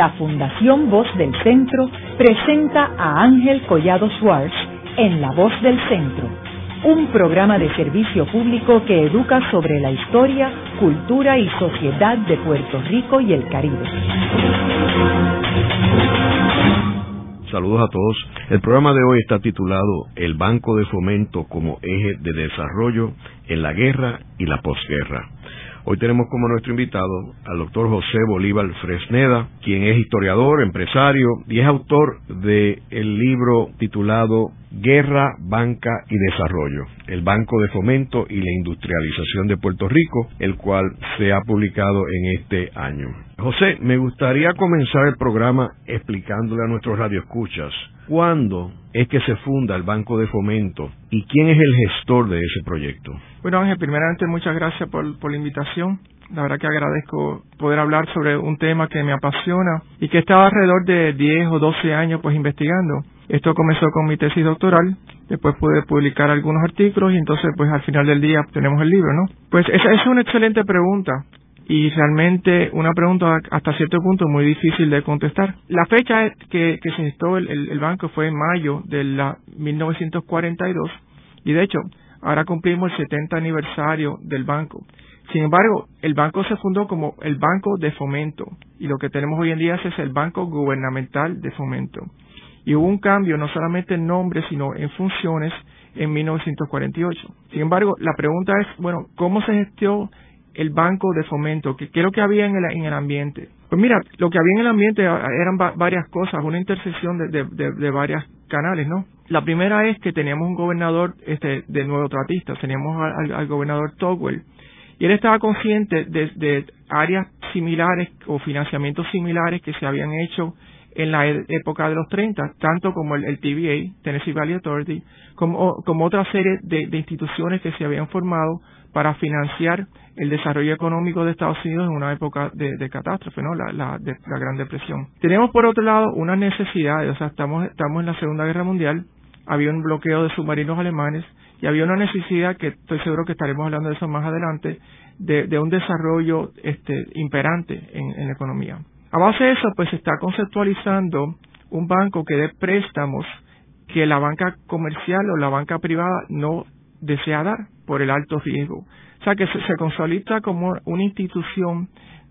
la Fundación Voz del Centro presenta a Ángel Collado Suárez en La Voz del Centro, un programa de servicio público que educa sobre la historia, cultura y sociedad de Puerto Rico y el Caribe. Saludos a todos. El programa de hoy está titulado El Banco de Fomento como eje de desarrollo en la guerra y la posguerra. Hoy tenemos como nuestro invitado al doctor José Bolívar Fresneda, quien es historiador, empresario y es autor del el libro titulado Guerra, Banca y Desarrollo, el Banco de Fomento y la Industrialización de Puerto Rico, el cual se ha publicado en este año. José, me gustaría comenzar el programa explicándole a nuestros radioescuchas cuándo es que se funda el Banco de Fomento y quién es el gestor de ese proyecto. Bueno, Ángel, primeramente muchas gracias por, por la invitación. La verdad que agradezco poder hablar sobre un tema que me apasiona y que estaba alrededor de 10 o 12 años pues investigando. Esto comenzó con mi tesis doctoral, después pude publicar algunos artículos y entonces pues al final del día tenemos el libro, ¿no? Pues esa es una excelente pregunta y realmente una pregunta hasta cierto punto muy difícil de contestar. La fecha que, que se gestó el, el, banco fue en mayo de la 1942 y de hecho ahora cumplimos el 70 aniversario del banco. Sin embargo, el banco se fundó como el Banco de Fomento y lo que tenemos hoy en día es el Banco Gubernamental de Fomento y hubo un cambio no solamente en nombre, sino en funciones en 1948. Sin embargo, la pregunta es, bueno, ¿cómo se gestió el banco de fomento? ¿Qué, es lo que había en el, en el ambiente? Pues mira, lo que había en el ambiente eran varias cosas, una intersección de, de, de, varias canales, ¿no? La primera es que teníamos un gobernador este, de nuevo tratista, teníamos al, al gobernador Togwell, y él estaba consciente de, áreas similares o financiamientos similares que se habían hecho en la e-, época de los 30, tanto como el, TVA, Tennessee Valley Authority, como, como otra serie de, instituciones que se habían formado para financiar el desarrollo económico de Estados Unidos en una época de, catástrofe, ¿no? La, Gran Depresión. Tenemos por otro lado una necesidad, o sea, estamos, estamos en la Segunda Guerra Mundial, había un bloqueo de submarinos alemanes y había una necesidad, que estoy seguro que estaremos hablando de eso más adelante, de, un desarrollo este, imperante en, en la economía. A base de eso, pues se está conceptualizando un banco que dé préstamos que la banca comercial o la banca privada no desea dar por el alto riesgo. O sea, que se, se consolida como una institución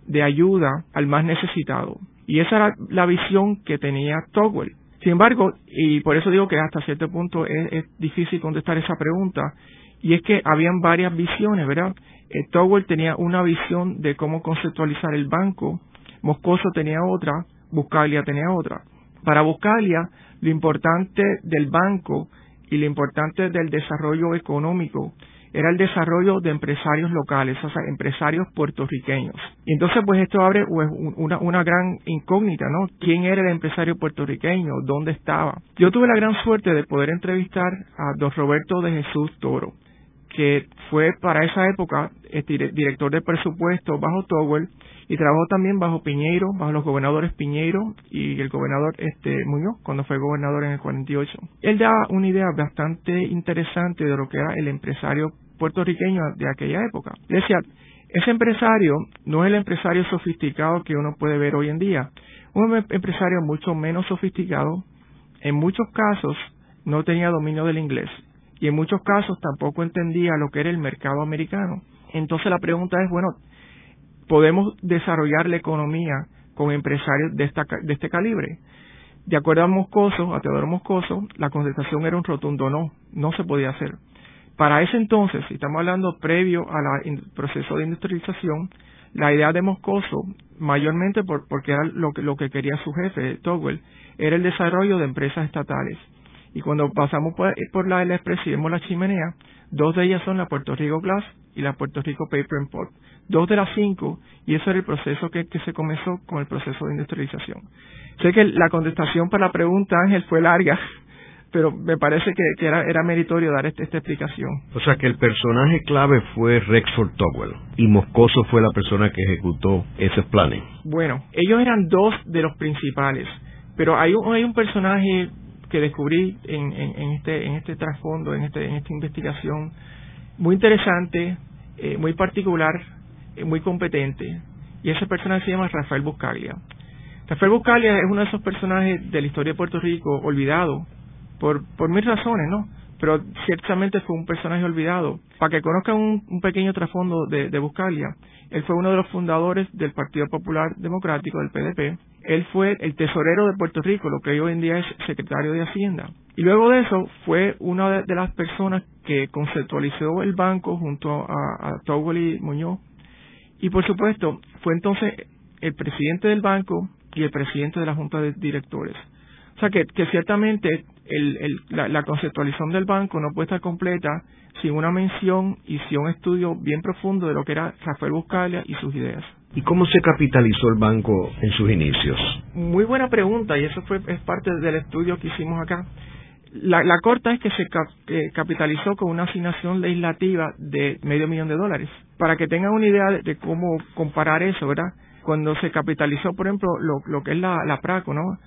de ayuda al más necesitado. Y esa era la visión que tenía Togwell. Sin embargo, y por eso digo que hasta cierto punto es, difícil contestar esa pregunta, y es que habían varias visiones, ¿verdad? Eh, tenía una visión de cómo conceptualizar el banco, Moscoso tenía otra, Buscalia tenía otra. Para Buscalia, lo importante del banco y lo importante del desarrollo económico era el desarrollo de empresarios locales, o sea, empresarios puertorriqueños. Y entonces, pues esto abre pues, una, una gran incógnita, ¿no? ¿Quién era el empresario puertorriqueño? ¿Dónde estaba? Yo tuve la gran suerte de poder entrevistar a don Roberto de Jesús Toro, que fue para esa época director de presupuesto bajo Towell y trabajó también bajo Piñeiro, bajo los gobernadores Piñeiro y el gobernador este Muñoz cuando fue gobernador en el 48. Él da una idea bastante interesante de lo que era el empresario puertorriqueño de aquella época. decía, ese empresario no es el empresario sofisticado que uno puede ver hoy en día. Un em-, empresario mucho menos sofisticado, en muchos casos no tenía dominio del inglés y en muchos casos tampoco entendía lo que era el mercado americano. Entonces la pregunta es, bueno, podemos desarrollar la economía con empresarios de, esta, de este calibre. De acuerdo a Moscoso, a Teodoro Moscoso, la contestación era un rotundo no, no se podía hacer. Para ese entonces, si estamos hablando previo al proceso de industrialización, la idea de Moscoso, mayormente por, porque era lo que, lo que quería su jefe, Togwell, era el desarrollo de empresas estatales. Y cuando pasamos por, por la Express y vemos la chimenea, dos de ellas son la Puerto Rico Glass y la Puerto Rico Paper and Pulp dos de las cinco, y eso era el proceso que, se comenzó con el proceso de industrialización. Sé que la contestación para la pregunta, Ángel, fue larga, pero me parece que, era, era, meritorio dar este, esta explicación. O sea que el personaje clave fue Rexford Togwell y Moscoso fue la persona que ejecutó esos planes. Bueno, ellos eran dos de los principales, pero hay un, hay un personaje que descubrí en, en, este, en este trasfondo, en, este, en esta investigación, muy interesante, eh, muy particular, muy competente, y esa persona se llama Rafael Buscaglia. Rafael Buscalia es uno de esos personajes de la historia de Puerto Rico olvidado por, por mil razones, ¿no? Pero ciertamente fue un personaje olvidado. Para que conozcan un, pequeño trasfondo de, de Buscalia, él fue uno de los fundadores del Partido Popular Democrático, del PDP. Él fue el tesorero de Puerto Rico, lo que hoy en día es secretario de Hacienda. Y luego de eso fue una de, las personas que conceptualizó el banco junto a, a Muñoz. Y por supuesto, fue entonces el presidente del banco y el presidente de la Junta de Directores. O sea que, que ciertamente la, conceptualización del banco no puede estar completa sin una mención y sin un estudio bien profundo de lo que era Rafael Buscalia y sus ideas. ¿Y cómo se capitalizó el banco en sus inicios? Muy buena pregunta y eso fue es parte del estudio que hicimos acá. La, corta es que se capitalizó con una asignación legislativa de medio millón de dólares. Para que tengan una idea de cómo comparar eso, ¿verdad? Cuando se capitalizó, por ejemplo, lo, que es la, Praco, ¿no?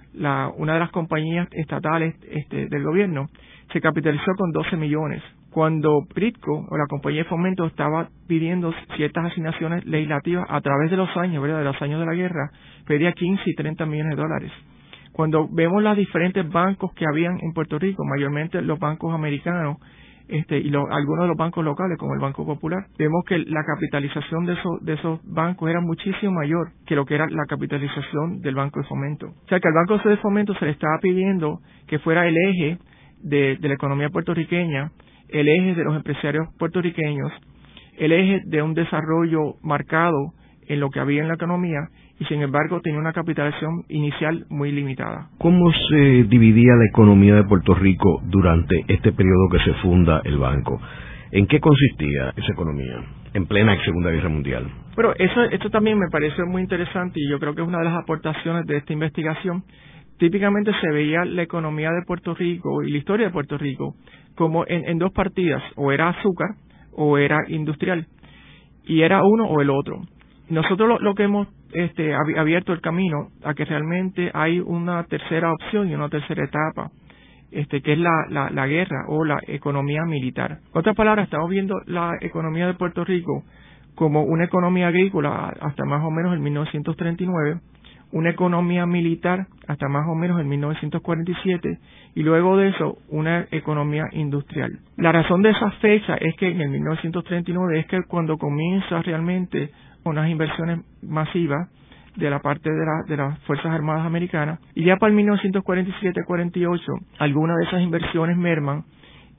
Una de las compañías estatales este, del gobierno, se capitalizó con 12 millones. Cuando Pritco, o la compañía de fomento, estaba pidiendo ciertas asignaciones legislativas a través de los años, ¿verdad? De los años de la guerra, pedía 15 y 30 millones de dólares. Cuando vemos los diferentes bancos que habían en Puerto Rico, mayormente los bancos americanos, este, y algunos de los bancos locales, como el Banco Popular, vemos que la capitalización de esos, bancos era muchísimo mayor que lo que era la capitalización del Banco de Fomento. O sea que al Banco de Fomento se le estaba pidiendo que fuera el eje de la economía puertorriqueña, el eje de los empresarios puertorriqueños, el eje de un desarrollo marcado en lo que había en la economía y sin embargo tenía una capitalización inicial muy limitada. ¿Cómo se dividía la economía de Puerto Rico durante este periodo que se funda el banco? ¿En qué consistía esa economía en plena Segunda Guerra Mundial? Pero eso, esto también me parece muy interesante y yo creo que es una de las aportaciones de esta investigación. Típicamente se veía la economía de Puerto Rico y la historia de Puerto Rico como en, dos partidas, o era azúcar o era industrial, y era uno o el otro. Nosotros lo que hemos este, abierto el camino a que realmente hay una tercera opción y una tercera etapa, este, que es la, la, guerra o la economía militar. En otras palabras, estamos viendo la economía de Puerto Rico como una economía agrícola hasta más o menos el 1939, una economía militar hasta más o menos en 1947 y luego de eso una economía industrial. La razón de esa fecha es que en el 1939 es que cuando comienza realmente unas inversiones masivas de la parte de, la, de las Fuerzas Armadas Americanas y ya para el 1947-48 algunas de esas inversiones merman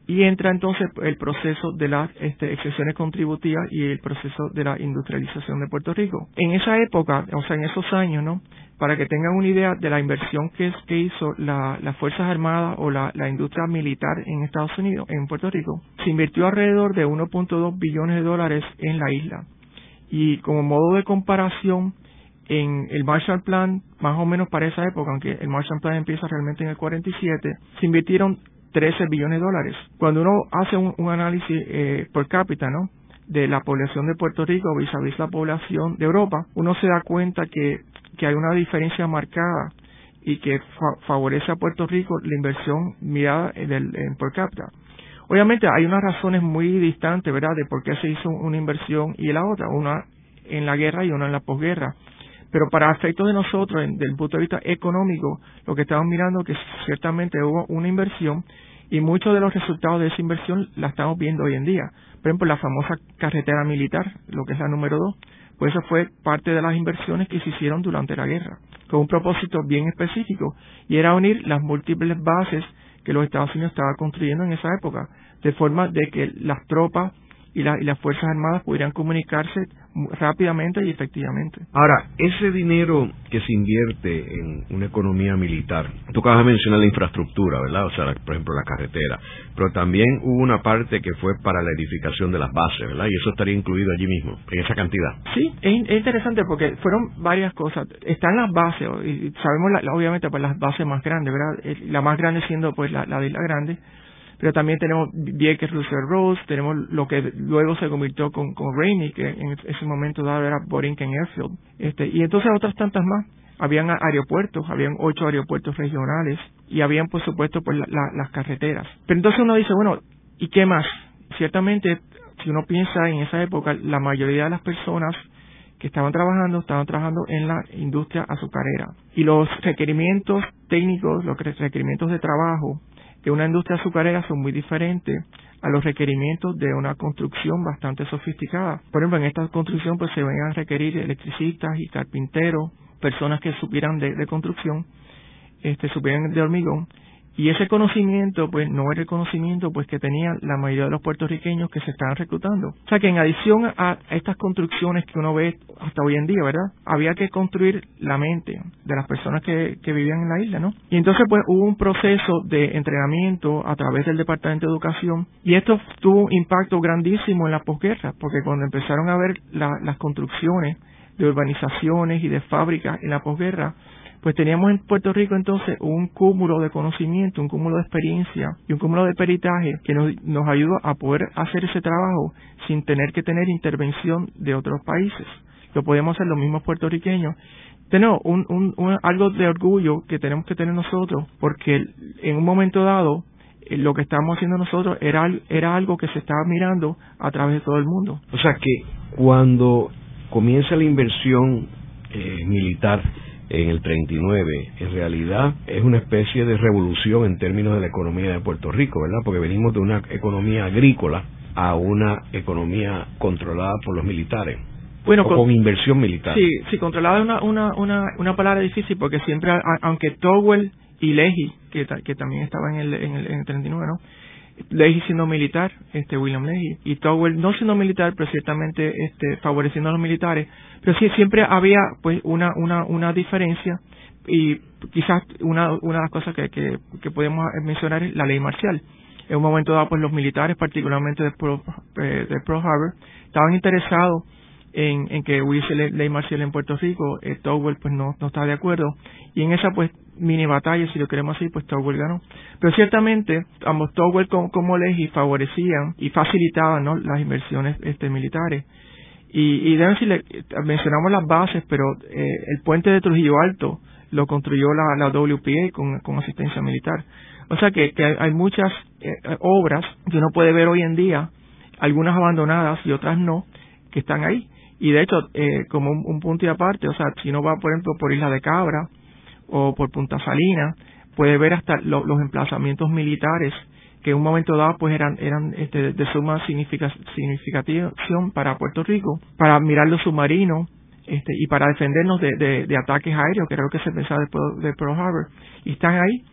y entra entonces el proceso de las este, excepciones contributivas y el proceso de la industrialización de Puerto Rico. En esa época, o sea, en esos años, ¿no? Para que tengan una idea de la inversión que, que hizo la, las Fuerzas Armadas o la, la industria militar en Estados Unidos, en Puerto Rico, se invirtió alrededor de 1.2 billones de dólares en la isla. Y como modo de comparación, en el Marshall Plan, más o menos para esa época, aunque el Marshall Plan empieza realmente en el 47, se invirtieron 13 billones de dólares. Cuando uno hace un, análisis eh, por cápita, ¿no? de la población de Puerto Rico vis a vis la población de Europa, uno se da cuenta que, que hay una diferencia marcada y que favorece a Puerto Rico la inversión mirada en, el, en por cápita. Obviamente hay unas razones muy distantes, ¿verdad?, de por qué se hizo una inversión y la otra, una en la guerra y una en la posguerra. Pero para efectos de nosotros, desde el punto de vista económico, lo que estamos mirando es que ciertamente hubo una inversión y muchos de los resultados de esa inversión la estamos viendo hoy en día. Por ejemplo, la famosa carretera militar, lo que es la número dos, pues eso fue parte de las inversiones que se hicieron durante la guerra, con un propósito bien específico, y era unir las múltiples bases que los Estados Unidos estaban construyendo en esa época, de forma de que las tropas y, y las Fuerzas Armadas pudieran comunicarse rápidamente y efectivamente. Ahora, ese dinero que se invierte en una economía militar, tú acabas de mencionar la infraestructura, ¿verdad? O sea, por ejemplo, la carretera, pero también hubo una parte que fue para la edificación de las bases, ¿verdad? Y eso estaría incluido allí mismo, en esa cantidad. Sí, es, interesante porque fueron varias cosas. Están las bases, y sabemos obviamente pues las bases más grandes, ¿verdad? Eh, la más grande siendo pues la, la de la grande, pero también tenemos Vieques Roosevelt Rose, tenemos lo que luego se convirtió con, con Rainey, que en ese momento dado era Borinquen Airfield, este, y entonces otras tantas más. Habían aeropuertos, habían ocho aeropuertos regionales y habían por supuesto pues las carreteras. Pero entonces uno dice, bueno, ¿y qué más? Ciertamente, si uno piensa en esa época, la mayoría de las personas que estaban trabajando, estaban trabajando en la industria azucarera. Y los requerimientos técnicos, los requerimientos de trabajo de una industria azucarera son muy diferentes a los requerimientos de una construcción bastante sofisticada. Por ejemplo, en esta construcción pues se van a requerir electricistas y carpinteros, personas que supieran de, construcción, este, supieran de hormigón, y ese conocimiento, pues, no era el conocimiento, pues, que tenían la mayoría de los puertorriqueños que se estaban reclutando. O sea, que en adición a estas construcciones que uno ve hasta hoy en día, ¿verdad? Había que construir la mente de las personas que, que vivían en la isla, ¿no? Y entonces, pues, hubo un proceso de entrenamiento a través del Departamento de Educación y esto tuvo un impacto grandísimo en la posguerra, porque cuando empezaron a ver las construcciones de urbanizaciones y de fábricas en la posguerra, pues teníamos en Puerto Rico entonces un cúmulo de conocimiento, un cúmulo de experiencia y un cúmulo de peritaje que nos, nos ayudó a poder hacer ese trabajo sin tener que tener intervención de otros países. Lo podemos hacer los mismos puertorriqueños. Tenemos un, un, algo de orgullo que tenemos que tener nosotros porque en un momento dado eh, lo que estábamos haciendo nosotros era, era algo que se estaba mirando a través de todo el mundo. O sea que cuando comienza la inversión eh, militar en el 39, en realidad es una especie de revolución en términos de la economía de Puerto Rico, ¿verdad? Porque venimos de una economía agrícola a una economía controlada por los militares. Bueno, con, inversión militar. Sí, sí, controlada es una, una, una, una palabra difícil porque siempre, aunque Towell y Leahy, que, que también estaba en el, en el, en el 39, ¿no? Leahy siendo militar, este William Leahy, y Towell no siendo militar, pero ciertamente este, favoreciendo a los militares, pero sí siempre había pues una, una, una diferencia y quizás una, una de las cosas que, que, podemos mencionar es la ley marcial. En un momento dado, pues los militares, particularmente de Pro, eh, de Pro Harbor, estaban interesados en, que hubiese ley marcial en Puerto Rico, eh, Towell pues no, no estaba de acuerdo y en esa pues mini batalla, si lo queremos así, pues Towell ganó. Pero ciertamente ambos Towell como, como favorecían y facilitaban ¿no? las inversiones este, militares. Y, y deben decirle, mencionamos las bases, pero eh, el puente de Trujillo Alto lo construyó la, la WPA con, con asistencia militar. O sea que, que hay muchas eh, obras que uno puede ver hoy en día, algunas abandonadas y otras no, que están ahí. Y de hecho, eh, como un, punto y aparte, o sea, si uno va, por ejemplo, por Isla de Cabra o por Punta Salina, puede ver hasta los emplazamientos militares que en un momento dado pues eran eran este, de suma significación para Puerto Rico, para mirar los submarinos este, y para defendernos de, de, ataques aéreos, que era lo que se pensaba después de Pearl Harbor, y están ahí.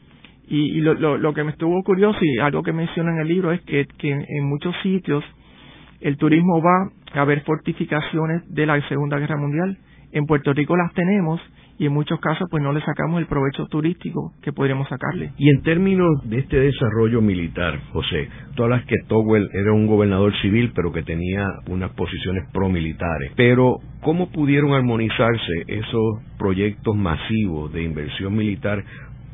Y, y lo, lo, lo, que me estuvo curioso y algo que menciona en el libro es que, que en muchos sitios el turismo va a haber fortificaciones de la Segunda Guerra Mundial. En Puerto Rico las tenemos y en muchos casos pues no le sacamos el provecho turístico que podríamos sacarle. Y en términos de este desarrollo militar, José, todas las que Towell era un gobernador civil pero que tenía unas posiciones pro-militares, pero ¿cómo pudieron armonizarse esos proyectos masivos de inversión militar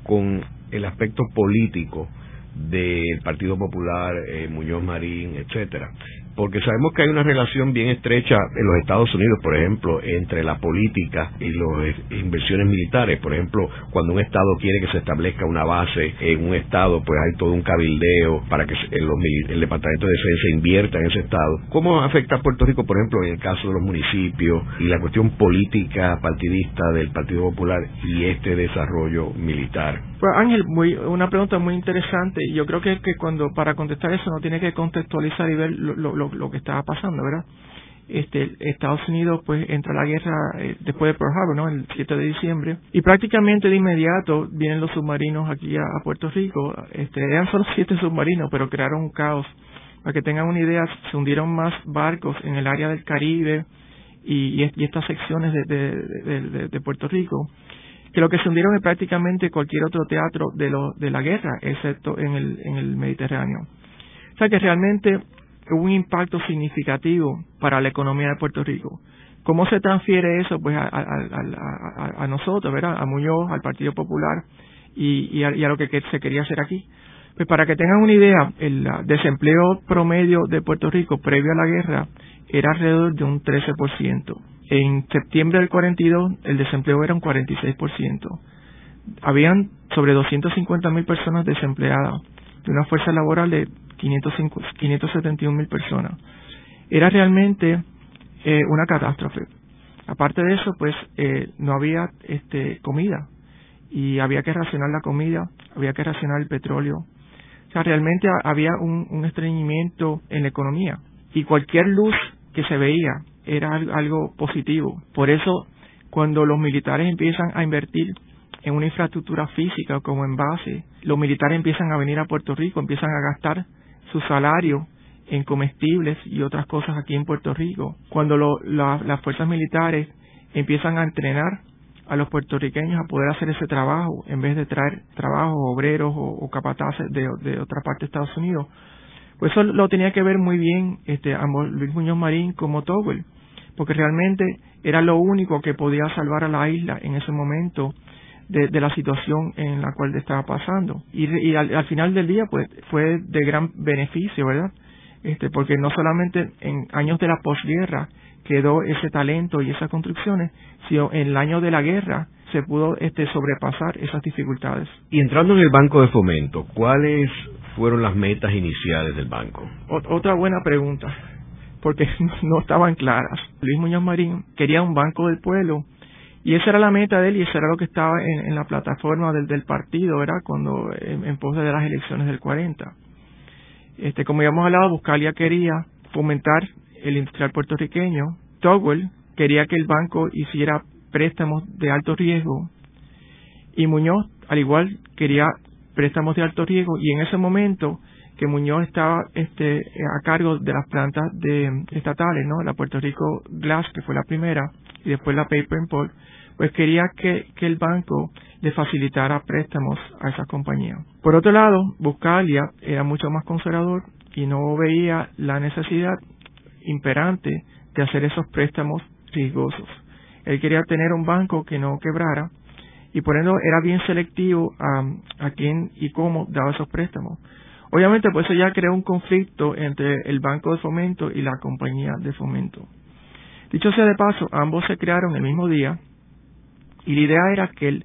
con el aspecto político del Partido Popular, eh, Muñoz Marín, etcétera porque sabemos que hay una relación bien estrecha en los Estados Unidos, por ejemplo, entre la política y las inversiones militares. Por ejemplo, cuando un Estado quiere que se establezca una base en un Estado, pues hay todo un cabildeo para que el Departamento de Defensa invierta en ese Estado. ¿Cómo afecta a Puerto Rico, por ejemplo, en el caso de los municipios y la cuestión política partidista del Partido Popular y este desarrollo militar? Pues Ángel, muy, una pregunta muy interesante. Yo creo que, que cuando para contestar eso no tiene que contextualizar y ver lo lo, que estaba pasando, ¿verdad? Este, Estados Unidos pues entra a la guerra eh, después de Pearl Harbor, ¿no? El 7 de diciembre y prácticamente de inmediato vienen los submarinos aquí a, Puerto Rico. Este, eran solo siete submarinos, pero crearon un caos. Para que tengan una idea, se hundieron más barcos en el área del Caribe y, y, estas secciones de, de, Puerto Rico que lo que se hundieron es prácticamente cualquier otro teatro de, lo, de la guerra, excepto en el, en el Mediterráneo. O sea que realmente hubo un impacto significativo para la economía de Puerto Rico. ¿Cómo se transfiere eso pues a, nosotros, ¿verdad? A Muñoz, al Partido Popular y, a, lo que, se quería hacer aquí? Pues para que tengan una idea, el desempleo promedio de Puerto Rico previo a la guerra era alrededor de un 13%. En septiembre del 42 el desempleo era un 46%. Habían sobre 250 mil personas desempleadas de una fuerza laboral de 571 mil personas. Era realmente eh, una catástrofe. Aparte de eso, pues eh, no había este, comida y había que racionar la comida, había que racionar el petróleo. O sea, realmente había un estreñimiento en la economía y cualquier luz que se veía era algo positivo. Por eso, cuando los militares empiezan a invertir en una infraestructura física como en base, los militares empiezan a venir a Puerto Rico, empiezan a gastar su salario en comestibles y otras cosas aquí en Puerto Rico. Cuando las fuerzas militares empiezan a entrenar a los puertorriqueños a poder hacer ese trabajo en vez de traer trabajos, obreros o, capataces de, otra parte de Estados Unidos. Pues eso lo tenía que ver muy bien este, ambos, Luis Muñoz Marín como Towell, porque realmente era lo único que podía salvar a la isla en ese momento de, la situación en la cual estaba pasando. Y, al, final del día, pues fue de gran beneficio, ¿verdad? Este, porque no solamente en años de la posguerra quedó ese talento y esas construcciones, sino en el año de la guerra se pudo este, sobrepasar esas dificultades. Y entrando en el Banco de Fomento, ¿cuáles fueron las metas iniciales del banco? otra buena pregunta, porque no estaban claras. Luis Muñoz Marín quería un banco del pueblo y esa era la meta de él y eso era lo que estaba en, la plataforma del, partido, ¿verdad? Cuando en, pos de las elecciones del 40. Este, como ya hemos hablado, Buscalia quería fomentar el industrial puertorriqueño. Togwell quería que el banco hiciera préstamos de alto riesgo y Muñoz, al igual, quería préstamos de alto riesgo y en ese momento que Muñoz estaba este, a cargo de las plantas de, estatales, ¿no? La Puerto Rico Glass, que fue la primera, y después la Paper and Pulp, pues quería que, el banco le facilitara préstamos a esas compañías. Por otro lado, Buscalia era mucho más conservador y no veía la necesidad imperante de hacer esos préstamos riesgosos. Él quería tener un banco que no quebrara y por eso era bien selectivo a quién y cómo daba esos préstamos. Obviamente, pues eso ya creó un conflicto entre el Banco de Fomento y la compañía de fomento. Dicho sea de paso, ambos se crearon el mismo día y la idea era que el,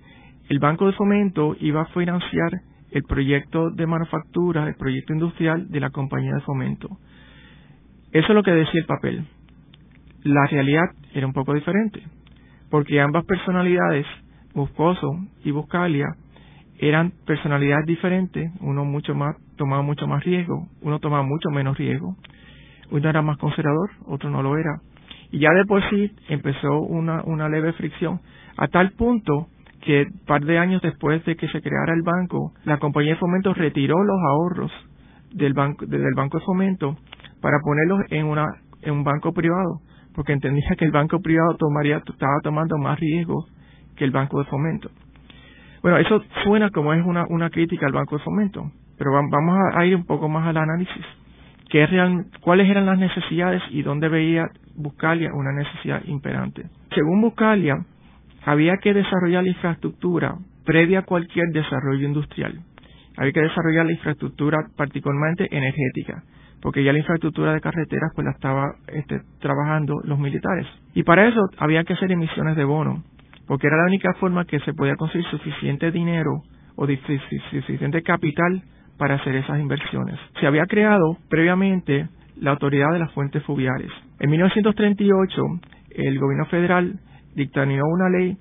el Banco de Fomento iba a financiar el proyecto de manufactura, el proyecto industrial de la compañía de fomento. Eso es lo que decía el papel. La realidad era un poco diferente, porque ambas personalidades, Buscoso y Buscalia, eran personalidades diferentes, uno mucho más tomaba mucho más riesgo, uno tomaba mucho menos riesgo, uno era más conservador, otro no lo era. Y ya de por sí empezó una, una leve fricción, a tal punto que un par de años después de que se creara el banco, la compañía de fomento retiró los ahorros del banco, del banco de fomento para ponerlos en una en un banco privado, porque entendía que el banco privado tomaría estaba tomando más riesgos que el banco de fomento. Bueno, eso suena como es una, una crítica al banco de fomento, pero vamos a, ir un poco más al análisis. ¿Qué real, ¿Cuáles eran las necesidades y dónde veía Buscalia una necesidad imperante? Según Buscalia, había que desarrollar la infraestructura previa a cualquier desarrollo industrial. Había que desarrollar la infraestructura particularmente energética, porque ya la infraestructura de carreteras pues la estaba este, trabajando los militares. Y para eso había que hacer emisiones de bono, porque era la única forma que se podía conseguir suficiente dinero o suficiente capital para hacer esas inversiones. Se había creado previamente la Autoridad de las Fuentes Fluviales. En 1938, el gobierno federal dictaminó una ley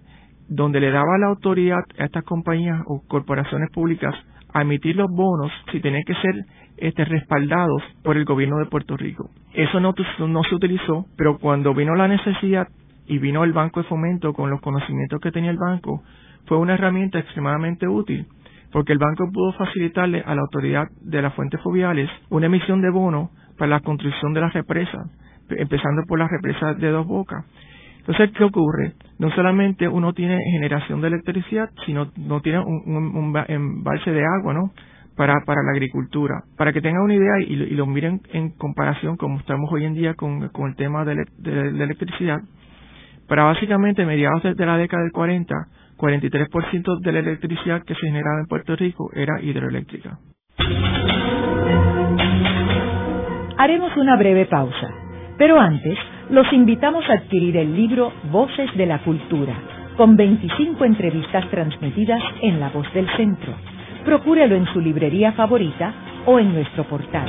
donde le daba la autoridad a estas compañías o corporaciones públicas a emitir los bonos si tenían que ser este, respaldados por el gobierno de Puerto Rico. Eso no, no se utilizó, pero cuando vino la necesidad y vino el Banco de Fomento con los conocimientos que tenía el banco, fue una herramienta extremadamente útil porque el banco pudo facilitarle a la autoridad de las fuentes fluviales una emisión de bonos para la construcción de las represas, empezando por las represas de dos bocas. Entonces, ¿qué ocurre? No solamente uno tiene generación de electricidad, sino no tiene un, embalse de agua, ¿no? Para, para la agricultura. Para que tengan una idea y, lo miren en comparación como estamos hoy en día con, el tema de, la electricidad, para básicamente mediados de, la década del 40, 43% de la electricidad que se generaba en Puerto Rico era hidroeléctrica. Haremos una breve pausa, pero antes los invitamos a adquirir el libro Voces de la Cultura, con 25 entrevistas transmitidas en La Voz del Centro. Procúrelo en su librería favorita o en nuestro portal.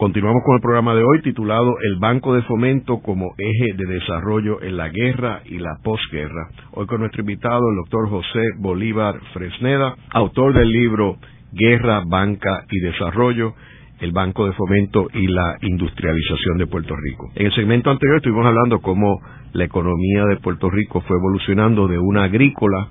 Continuamos con el programa de hoy titulado El Banco de Fomento como eje de desarrollo en la guerra y la posguerra. Hoy con nuestro invitado, el doctor José Bolívar Fresneda, autor del libro Guerra, Banca y Desarrollo, el Banco de Fomento y la industrialización de Puerto Rico. En el segmento anterior estuvimos hablando cómo la economía de Puerto Rico fue evolucionando de una agrícola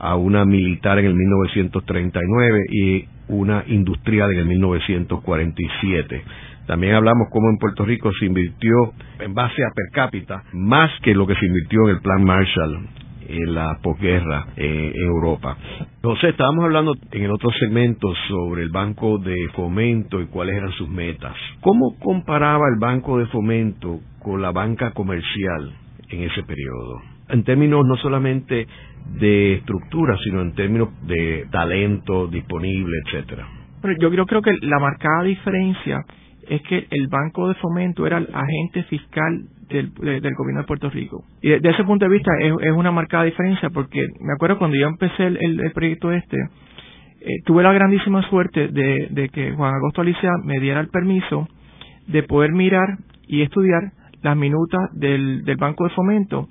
a una militar en el 1939 y una industrial en el 1947. También hablamos cómo en Puerto Rico se invirtió en base a per cápita más que lo que se invirtió en el Plan Marshall en la posguerra en Europa. José, estábamos hablando en el otro segmento sobre el Banco de Fomento y cuáles eran sus metas. ¿Cómo comparaba el Banco de Fomento con la banca comercial en ese periodo? En términos no solamente de estructura, sino en términos de talento disponible, etcétera. Pero yo creo que la marcada diferencia es que el Banco de Fomento era el agente fiscal del, gobierno de Puerto Rico. Y desde ese punto de vista es, una marcada diferencia porque me acuerdo cuando yo empecé el, proyecto este, eh, tuve la grandísima suerte de, que Juan Agosto Alicia me diera el permiso de poder mirar y estudiar las minutas del, del Banco de Fomento.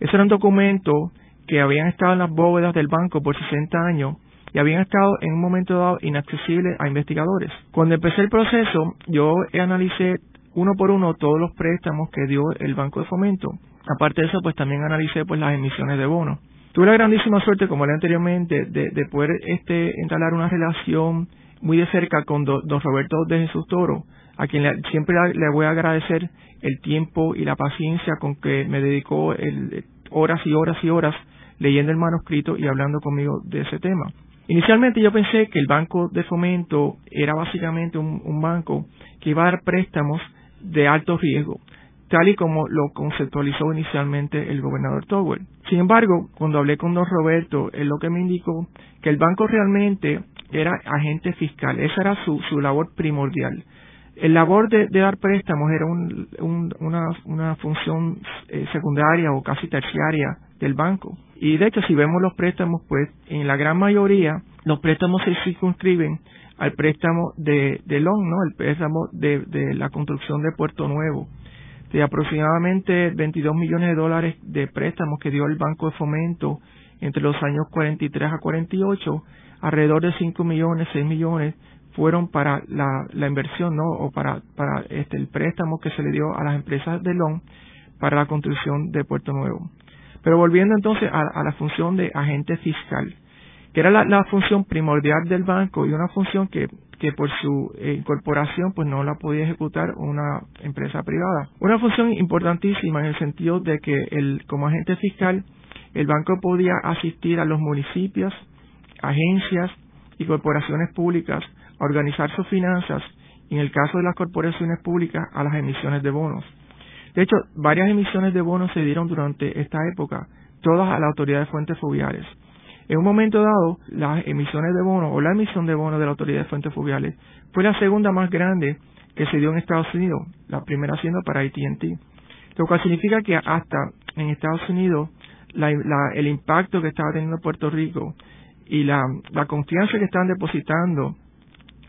Ese era un documento que habían estado en las bóvedas del banco por 60 años y habían estado en un momento dado inaccesibles a investigadores. Cuando empecé el proceso, yo analicé uno por uno todos los préstamos que dio el Banco de Fomento. Aparte de eso, pues también analicé pues las emisiones de bonos. Tuve la grandísima suerte, como le anteriormente, de, de poder este, instalar una relación muy de cerca con don Roberto de Jesús Toro, a quien siempre le voy a agradecer el tiempo y la paciencia con que me dedicó el, horas y horas y horas leyendo el manuscrito y hablando conmigo de ese tema. Inicialmente yo pensé que el banco de fomento era básicamente un, banco que iba a dar préstamos de alto riesgo, tal y como lo conceptualizó inicialmente el gobernador Towell. Sin embargo, cuando hablé con don Roberto, él lo que me indicó que el banco realmente era agente fiscal, esa era su, su labor primordial. El labor de, dar préstamos era una, una, función eh, secundaria o casi terciaria del banco. Y de hecho, si vemos los préstamos, pues en la gran mayoría los préstamos se circunscriben al préstamo de, de loan, ¿no? El préstamo de, de la construcción de Puerto Nuevo. De aproximadamente 22 millones de dólares de préstamos que dio el Banco de Fomento entre los años 43 a 48, alrededor de 5 millones, 6 millones fueron para la, inversión, ¿no? O para, para este, el préstamo que se le dio a las empresas de loan para la construcción de Puerto Nuevo. Pero volviendo entonces a, la función de agente fiscal, que era la, función primordial del banco y una función que, que por su eh, incorporación pues no la podía ejecutar una empresa privada. Una función importantísima en el sentido de que el, como agente fiscal el banco podía asistir a los municipios, agencias y corporaciones públicas organizar sus finanzas en el caso de las corporaciones públicas a las emisiones de bonos. De hecho, varias emisiones de bonos se dieron durante esta época, todas a la Autoridad de Fuentes Fluviales. En un momento dado, las emisiones de bonos o la emisión de bonos de la Autoridad de Fuentes Fluviales fue la segunda más grande que se dio en Estados Unidos, la primera siendo para AT&T. Lo cual significa que hasta en Estados Unidos el impacto que estaba teniendo Puerto Rico y la, confianza que estaban depositando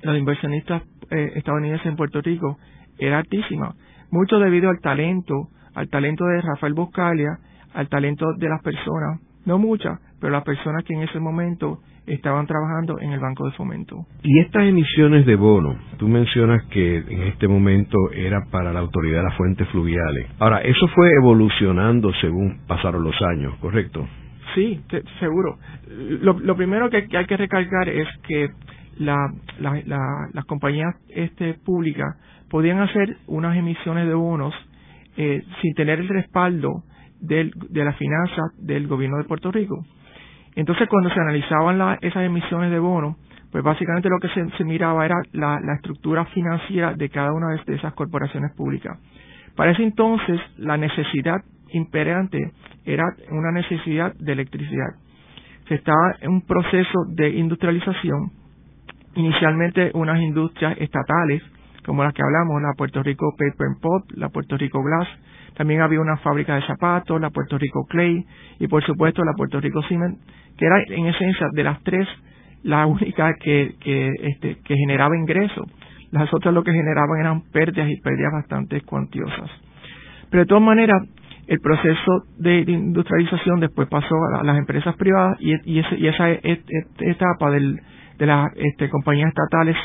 los inversionistas eh, estadounidenses en Puerto Rico era altísima mucho debido al talento, al talento de Rafael Buscalia, al talento de las personas, no muchas, pero las personas que en ese momento estaban trabajando en el Banco de Fomento. Y estas emisiones de bono, tú mencionas que en este momento era para la autoridad de las fuentes fluviales. Ahora, eso fue evolucionando según pasaron los años, ¿correcto? Sí, seguro. Lo, primero que, hay que recalcar es que las compañías este, públicas podían hacer unas emisiones de bonos eh, sin tener el respaldo de la finanza del gobierno de Puerto Rico. Entonces, cuando se analizaban esas emisiones de bonos, pues básicamente lo que se, miraba era la, estructura financiera de cada una de, esas corporaciones públicas. Para ese entonces, la necesidad imperante era una necesidad de electricidad. Se estaba en un proceso de industrialización, inicialmente unas industrias estatales, como las que hablamos, la Puerto Rico Paper and Pop, la Puerto Rico Glass, también había una fábrica de zapatos, la Puerto Rico Clay y por supuesto la Puerto Rico Cement, que era en esencia de las tres la única que, que, este, que generaba ingresos. Las otras lo que generaban eran pérdidas y pérdidas bastante cuantiosas. Pero de todas maneras, el proceso de industrialización después pasó a las empresas privadas y, y, esa etapa del, de las este, compañías estatales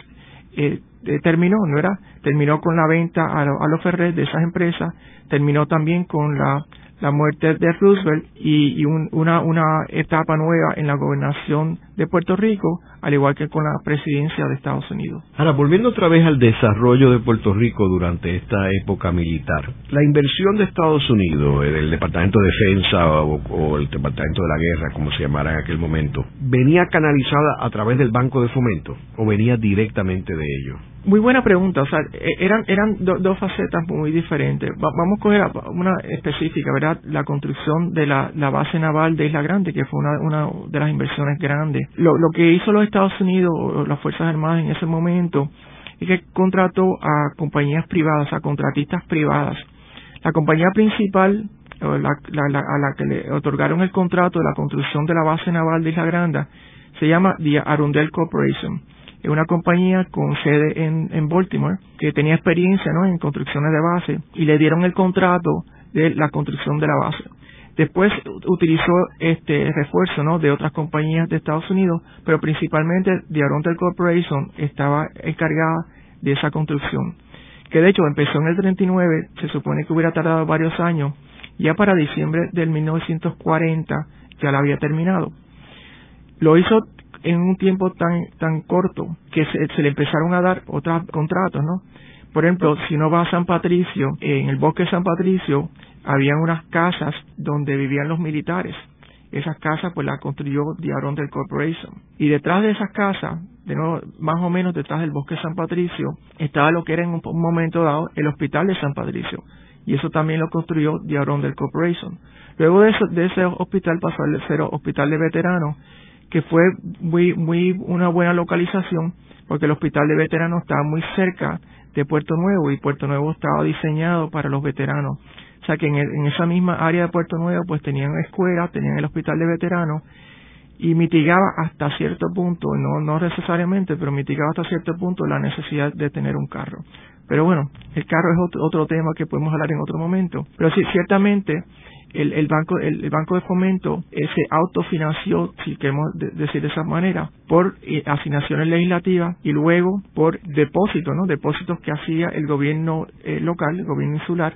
eh, terminó, ¿no era? Terminó con la venta a, a los Ferrer de esas empresas, terminó también con la la muerte de Roosevelt y, una, una etapa nueva en la gobernación de Puerto Rico, al igual que con la presidencia de Estados Unidos. Ahora, volviendo otra vez al desarrollo de Puerto Rico durante esta época militar, la inversión de Estados Unidos, eh, del Departamento de Defensa o, o, el Departamento de la Guerra, como se llamara en aquel momento, ¿venía canalizada a través del Banco de Fomento o venía directamente de ellos? Muy buena pregunta, o sea, e, eran, eran dos facetas muy diferentes. vamos a coger una específica, ¿verdad? La construcción de la, base naval de Isla Grande, que fue una, una de las inversiones grandes. Lo, que hizo los Estados Unidos, las Fuerzas Armadas en ese momento, es que contrató a compañías privadas, a contratistas privadas. La compañía principal, a la que le otorgaron el contrato de la construcción de la base naval de Isla Grande, se llama The Arundel Corporation es una compañía con sede en, Baltimore que tenía experiencia en construcciones de base y le dieron el contrato de la construcción de la base. Después utilizó este refuerzo de otras compañías de Estados Unidos, pero principalmente The Arontel Corporation estaba encargada de esa construcción, que de hecho empezó en el 39, se supone que hubiera tardado varios años, ya para diciembre del 1940 ya la había terminado. Lo hizo en un tiempo tan tan corto que se, le empezaron a dar otros contratos, ¿no? Por ejemplo, si uno va a San Patricio, en el bosque de San Patricio, habían unas casas donde vivían los militares. Esas casas pues las construyó The Arundel Corporation. Y detrás de esas casas, de nuevo, más o menos detrás del bosque de San Patricio, estaba lo que era en un, momento dado el hospital de San Patricio. Y eso también lo construyó The Arundel Corporation. Luego de, eso, de ese hospital pasó al ser hospital de veteranos que fue muy, muy una buena localización porque el hospital de veteranos estaba muy cerca de Puerto Nuevo y Puerto Nuevo estaba diseñado para los veteranos. O sea que en, esa misma área de Puerto Nuevo pues tenían escuela, tenían el hospital de veteranos y mitigaba hasta cierto punto, no, no necesariamente, pero mitigaba hasta cierto punto la necesidad de tener un carro. Pero bueno, el carro es otro, otro tema que podemos hablar en otro momento. Pero sí, ciertamente el, el banco el, banco de fomento se autofinanció si queremos decir de esa manera por eh, asignaciones legislativas y luego por depósitos no depósitos que hacía el gobierno eh, local el gobierno insular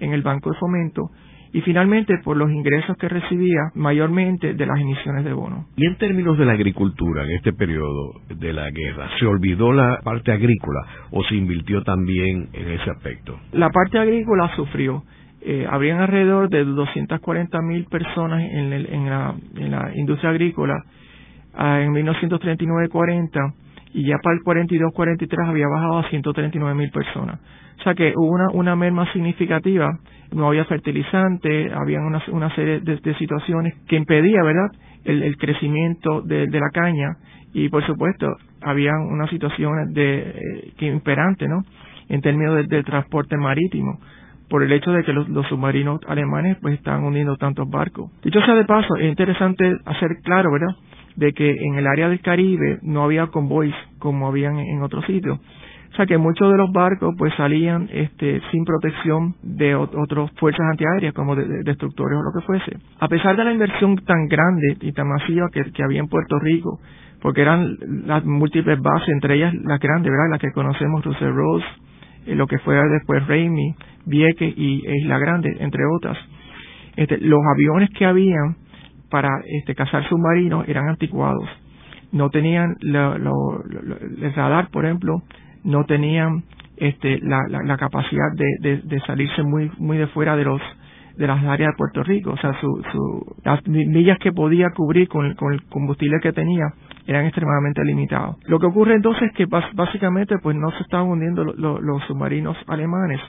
en el banco de fomento y finalmente por los ingresos que recibía mayormente de las emisiones de bonos. Y en términos de la agricultura en este periodo de la guerra, ¿se olvidó la parte agrícola o se invirtió también en ese aspecto? La parte agrícola sufrió eh, habrían alrededor de 240 mil personas en, en, la, en, la, industria agrícola ah, en 1939-40 y ya para el 42-43 había bajado a 139 mil personas. O sea que hubo una, una merma significativa, no había fertilizante, había una, una serie de, situaciones que impedía, ¿verdad?, el, el crecimiento de, la caña y, por supuesto, había unas situaciones de, eh, que imperantes, ¿no?, en términos del transporte marítimo por el hecho de que los, submarinos alemanes pues estaban hundiendo tantos barcos. Dicho sea de paso, es interesante hacer claro, ¿verdad?, de que en el área del Caribe no había convoys como habían en, otros sitios. O sea que muchos de los barcos pues salían este, sin protección de otras fuerzas antiaéreas como destructores o lo que fuese. A pesar de la inversión tan grande y tan masiva que, había en Puerto Rico, porque eran las múltiples bases, entre ellas las grandes, ¿verdad? Las que conocemos, Russell Rose, lo que fue después Raimi, Vieques y Isla Grande, entre otras. Este, los aviones que habían para este, cazar submarinos eran anticuados. No tenían el radar, por ejemplo, no tenían este, la, la, capacidad de, de, salirse muy, muy de fuera de los de las áreas de Puerto Rico, o sea, su, su, las millas que podía cubrir con, con el combustible que tenía eran extremadamente limitados. Lo que ocurre entonces es que básicamente pues no se estaban hundiendo los submarinos alemanes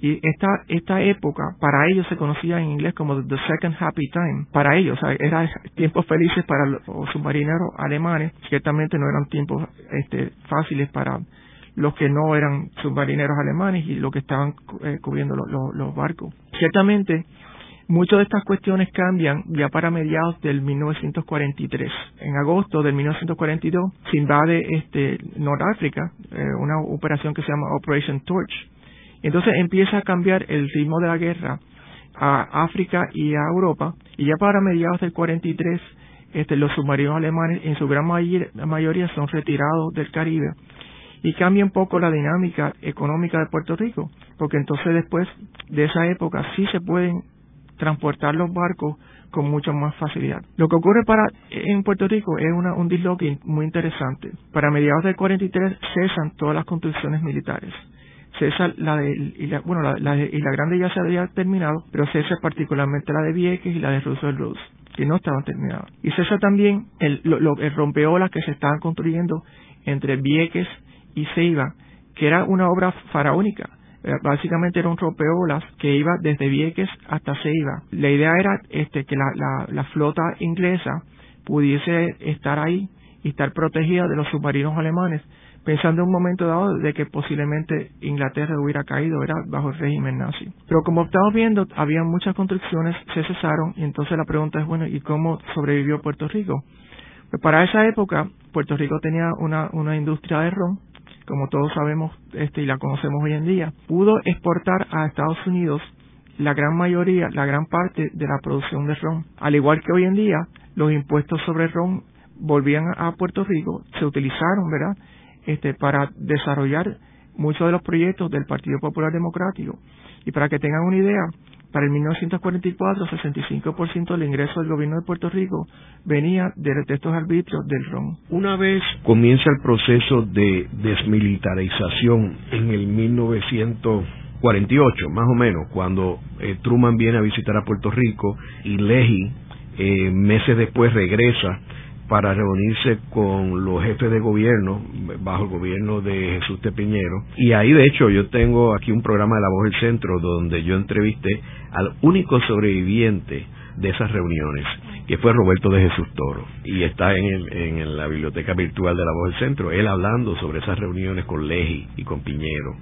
Y esta, esta época, para ellos se conocía en inglés como The Second Happy Time. Para ellos, o eran tiempos felices para los submarineros alemanes. Ciertamente no eran tiempos este, fáciles para los que no eran submarineros alemanes y los que estaban eh, cubriendo los barcos. Ciertamente, Muchas de estas cuestiones cambian ya para mediados del 1943. En agosto del 1942 se invade este Noráfrica, eh, una operación que se llama Operation Torch. Entonces empieza a cambiar el ritmo de la guerra a África y a Europa y ya para mediados del 43 este, los submarinos alemanes en su gran mayoría son retirados del Caribe y cambia un poco la dinámica económica de Puerto Rico, porque entonces después de esa época sí se pueden transportar los barcos con mucha más facilidad. Lo que ocurre para en Puerto Rico es una, un disloque muy interesante. Para mediados del 43 cesan todas las construcciones militares. Cesa la de, y la, bueno, la, y la grande ya se había terminado, pero cesa particularmente la de Vieques y la de Roosevelt Roads, que no estaban terminadas. Y cesa también el, lo, el rompeolas que se estaban construyendo entre Vieques y Ceiba, que era una obra faraónica básicamente era un rompeolas que iba desde Vieques hasta Ceiba. La idea era este, que la, la, flota inglesa pudiese estar ahí y estar protegida de los submarinos alemanes, pensando en un momento dado de que posiblemente Inglaterra hubiera caído era bajo el régimen nazi. Pero como estamos viendo, había muchas construcciones, se cesaron, y entonces la pregunta es, bueno, ¿y cómo sobrevivió Puerto Rico? Pues para esa época, Puerto Rico tenía una, una industria de ron, como todos sabemos este, y la conocemos hoy en día, pudo exportar a Estados Unidos la gran mayoría, la gran parte de la producción de ron. Al igual que hoy en día, los impuestos sobre ron volvían a Puerto Rico, se utilizaron, ¿verdad?, este, para desarrollar muchos de los proyectos del Partido Popular Democrático. Y para que tengan una idea, para el 1944, 65% del ingreso del gobierno de Puerto Rico venía de estos arbitrios del RON. Una vez comienza el proceso de desmilitarización en el 1948, más o menos, cuando eh, Truman viene a visitar a Puerto Rico y Leahy eh, meses después regresa para reunirse con los jefes de gobierno bajo el gobierno de Jesús Tepiñero. Y ahí, de hecho, yo tengo aquí un programa de La Voz del Centro donde yo entrevisté al único sobreviviente de esas reuniones, que fue Roberto de Jesús Toro. Y está en, en la biblioteca virtual de La Voz del Centro, él hablando sobre esas reuniones con Leji y con Piñero.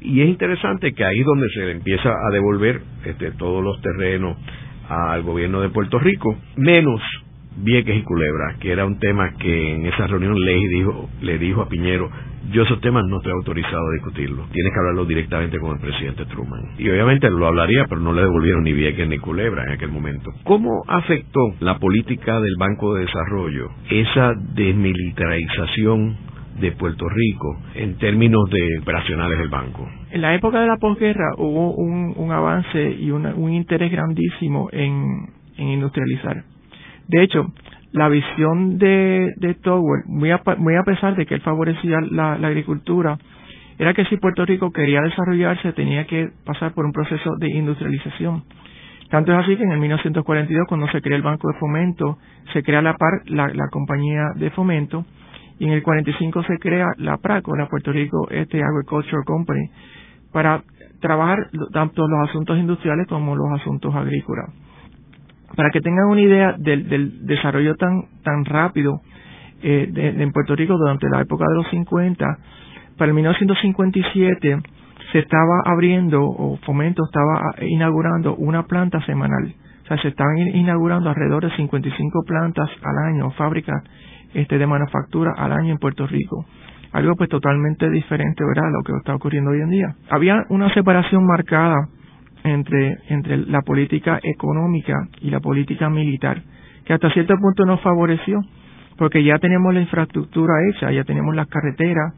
Y es interesante que ahí donde se le empieza a devolver este, todos los terrenos al gobierno de Puerto Rico, menos Vieques y Culebra, que era un tema que en esa reunión Ley dijo, le dijo a Piñero, yo esos temas no estoy autorizado a discutirlos, tienes que hablarlo directamente con el presidente Truman. Y obviamente lo hablaría, pero no le devolvieron ni Vieques ni Culebra en aquel momento. ¿Cómo afectó la política del Banco de Desarrollo esa desmilitarización de Puerto Rico en términos de operacionales del banco? En la época de la posguerra hubo un, avance y un interés grandísimo en industrializar de hecho, la visión de, de Tower, muy a, pesar de que él favorecía la, agricultura, era que si Puerto Rico quería desarrollarse tenía que pasar por un proceso de industrialización. Tanto es así que en el 1942, cuando se crea el Banco de Fomento, se crea la PAR, la, la compañía de fomento, y en el 45 se crea la PRACO, la Puerto Rico este Agricultural Company, para trabajar tanto los asuntos industriales como los asuntos agrícolas. Para que tengan una idea del, desarrollo tan, tan rápido eh, en Puerto Rico durante la época de los 50, para el 1957 se estaba abriendo, o Fomento estaba inaugurando una planta semanal. O sea, se estaban inaugurando alrededor de 55 plantas al año, fábricas este, de manufactura al año en Puerto Rico. Algo pues totalmente diferente, ¿verdad?, a lo que está ocurriendo hoy en día. Había una separación marcada entre, entre la política económica y la política militar, que hasta cierto punto nos favoreció, porque ya tenemos la infraestructura hecha, ya tenemos las carreteras,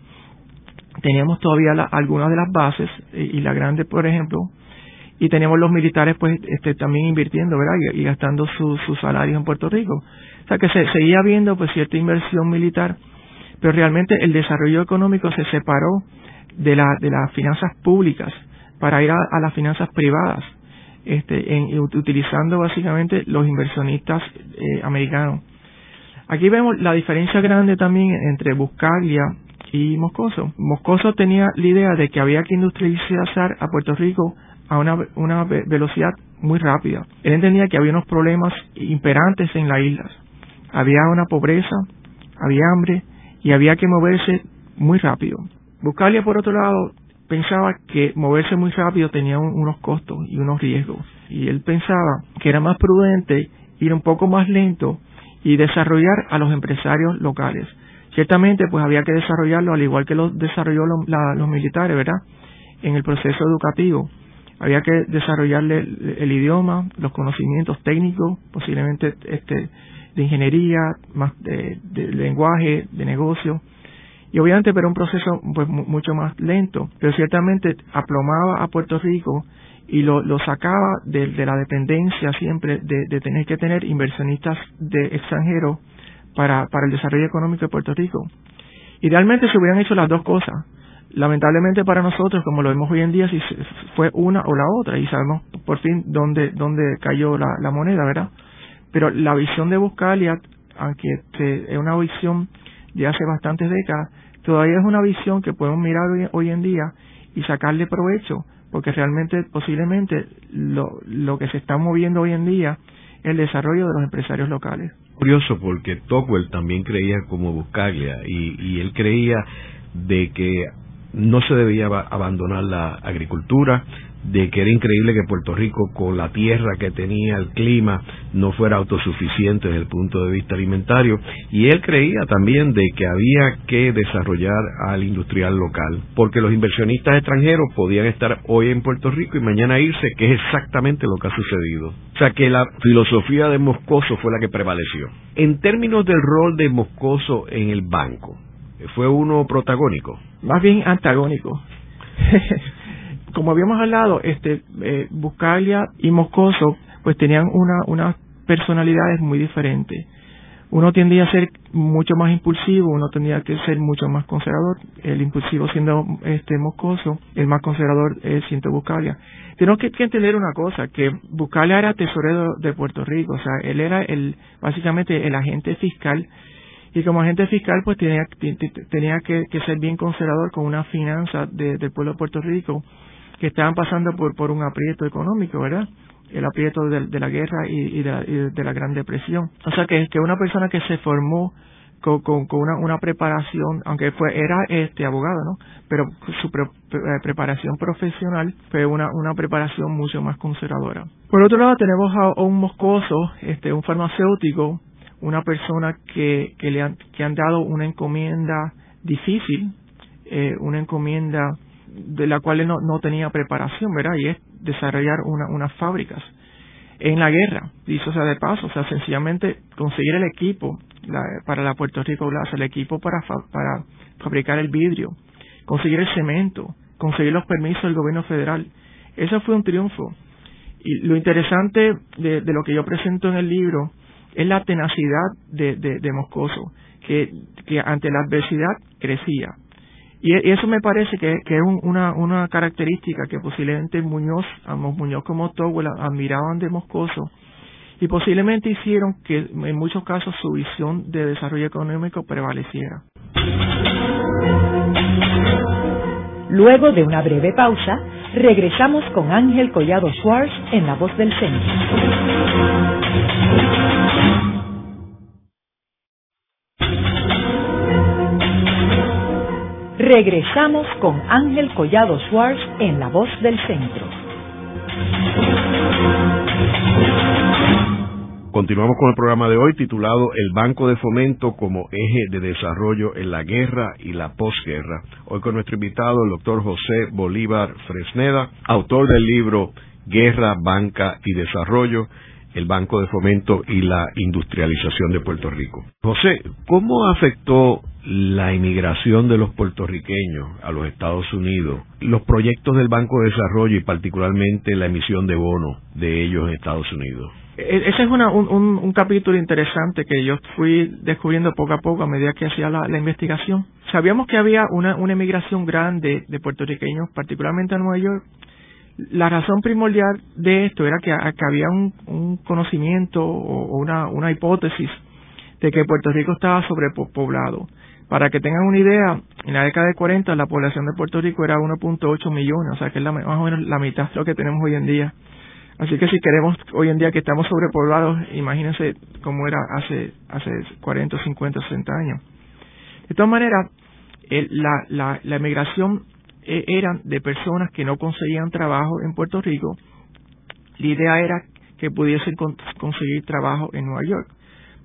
tenemos todavía algunas de las bases, y, la grande, por ejemplo, y tenemos los militares pues este, también invirtiendo, ¿verdad? Y, gastando sus su salarios en Puerto Rico. O sea que se seguía viendo pues cierta inversión militar, pero realmente el desarrollo económico se separó de, la, de las finanzas públicas para ir a, las finanzas privadas, este, en, utilizando básicamente los inversionistas eh, americanos. Aquí vemos la diferencia grande también entre Buscaglia y Moscoso. Moscoso tenía la idea de que había que industrializar a Puerto Rico a una, una velocidad muy rápida. Él entendía que había unos problemas imperantes en las islas. Había una pobreza, había hambre y había que moverse muy rápido. Buscalia, por otro lado, pensaba que moverse muy rápido tenía unos costos y unos riesgos. Y él pensaba que era más prudente ir un poco más lento y desarrollar a los empresarios locales. Ciertamente, pues había que desarrollarlo al igual que lo desarrolló los militares, ¿verdad? En el proceso educativo. Había que desarrollarle el, idioma, los conocimientos técnicos, posiblemente este, de ingeniería, más de, lenguaje, de negocio. Y obviamente, pero un proceso pues mucho más lento, pero ciertamente aplomaba a Puerto Rico y lo, lo sacaba de, la dependencia siempre de, de, tener que tener inversionistas de extranjeros para, para el desarrollo económico de Puerto Rico. Idealmente se hubieran hecho las dos cosas. Lamentablemente para nosotros, como lo vemos hoy en día, si fue una o la otra y sabemos por fin dónde, dónde cayó la, la moneda, ¿verdad? Pero la visión de Buscalia, aunque este, es una visión de hace bastantes décadas, todavía es una visión que podemos mirar hoy, en día y sacarle provecho, porque realmente posiblemente lo, lo que se está moviendo hoy en día es el desarrollo de los empresarios locales. Curioso porque Tocqueville también creía como Buscaglia y, y él creía de que no se debía abandonar la agricultura, de que era increíble que Puerto Rico, con la tierra que tenía, el clima, no fuera autosuficiente desde el punto de vista alimentario. Y él creía también de que había que desarrollar al industrial local, porque los inversionistas extranjeros podían estar hoy en Puerto Rico y mañana irse, que es exactamente lo que ha sucedido. O sea que la filosofía de Moscoso fue la que prevaleció. En términos del rol de Moscoso en el banco, ¿fue uno protagónico? Más bien antagónico. como habíamos hablado, este, eh, Buscalia y Moscoso, pues tenían una, unas personalidades muy diferentes. Uno tendía a ser mucho más impulsivo, uno tendría que ser mucho más conservador. El impulsivo siendo este Moscoso, el más conservador es siendo Buscalia. Tenemos que, entender una cosa, que Buscalia era tesorero de Puerto Rico, o sea, él era el, básicamente el agente fiscal y como agente fiscal pues tenía, tenía que, ser bien conservador con una finanza del pueblo de Puerto Rico que estaban pasando por, por un aprieto económico, ¿verdad? El aprieto de, la guerra y, de, la, Gran Depresión. O sea, que, que una persona que se formó con, con, una, una, preparación, aunque fue era este abogado, ¿no? Pero su eh, preparación profesional fue una, una preparación mucho más conservadora. Por otro lado, tenemos a, un moscoso, este, un farmacéutico, una persona que, que le han, que han dado una encomienda difícil, eh, una encomienda de la cual no, no tenía preparación, ¿verdad? Y es desarrollar una, unas fábricas en la guerra, dicho sea de paso, o sea, sencillamente conseguir el equipo para la Puerto Rico Glass, el equipo para, para fabricar el vidrio, conseguir el cemento, conseguir los permisos del gobierno federal. Eso fue un triunfo. Y lo interesante de, de lo que yo presento en el libro es la tenacidad de, de, de Moscoso, que, que ante la adversidad crecía, y eso me parece que, es una, una característica que posiblemente Muñoz, ambos Muñoz como Towell admiraban de Moscoso y posiblemente hicieron que en muchos casos su visión de desarrollo económico prevaleciera. Luego de una breve pausa, regresamos con Ángel Collado Schwartz en La Voz del Centro. Regresamos con Ángel Collado Schwartz en La Voz del Centro. Continuamos con el programa de hoy titulado El Banco de Fomento como eje de desarrollo en la guerra y la posguerra. Hoy con nuestro invitado, el doctor José Bolívar Fresneda, autor del libro Guerra, Banca y Desarrollo, el Banco de Fomento y la industrialización de Puerto Rico. José, ¿cómo afectó la inmigración de los puertorriqueños a los Estados Unidos, los proyectos del Banco de Desarrollo y particularmente la emisión de bonos de ellos en Estados Unidos? E-, ese es un, capítulo interesante que yo fui descubriendo poco a poco a medida que hacía la, investigación. Sabíamos que había una, una emigración grande de puertorriqueños, particularmente a Nueva York, la razón primordial de esto era que, había un, conocimiento o una, una hipótesis de que Puerto Rico estaba sobrepoblado. Para que tengan una idea, en la década de 40 la población de Puerto Rico era 1.8 millones, o sea que es más o menos la mitad de lo que tenemos hoy en día. Así que si queremos hoy en día que estamos sobrepoblados, imagínense cómo era hace, hace 40, 50, 60 años. De todas maneras, la, la, la emigración eh, era de personas que no conseguían trabajo en Puerto Rico. La idea era que pudiesen conseguir trabajo en Nueva York.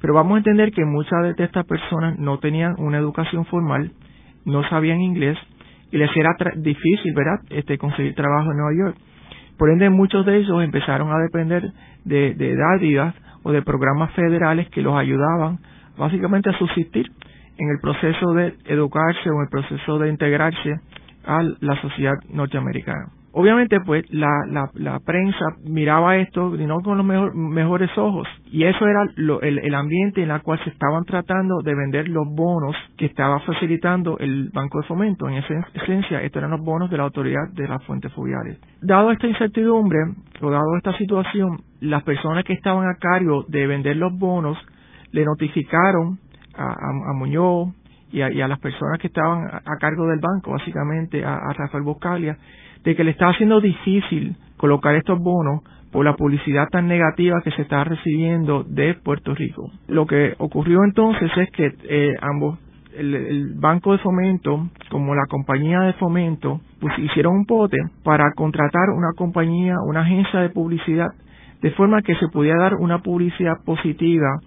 Pero vamos a entender que muchas de estas personas no tenían una educación formal, no sabían inglés y les era difícil, ¿verdad?, este, conseguir trabajo en Nueva York. Por ende, muchos de ellos empezaron a depender de, de dádivas o de programas federales que los ayudaban básicamente a subsistir en el proceso de educarse o en el proceso de integrarse a la sociedad norteamericana. Obviamente, pues, la, la, la prensa miraba esto no con los mejores ojos. Y eso era el, el, ambiente en el cual se estaban tratando de vender los bonos que estaba facilitando el Banco de Fomento. En esencia, estos eran los bonos de la autoridad de las fuentes fluviales. Dado esta incertidumbre, o dado esta situación, las personas que estaban a cargo de vender los bonos le notificaron a, a, Muñoz y a, las personas que estaban a, cargo del banco, básicamente a, Rafael Boscalia, de que le estaba haciendo difícil colocar estos bonos por la publicidad tan negativa que se estaba recibiendo de Puerto Rico. Lo que ocurrió entonces es que eh, ambos, el, Banco de Fomento como la compañía de fomento, pues hicieron un pote para contratar una compañía, una agencia de publicidad, de forma que se pudiera dar una publicidad positiva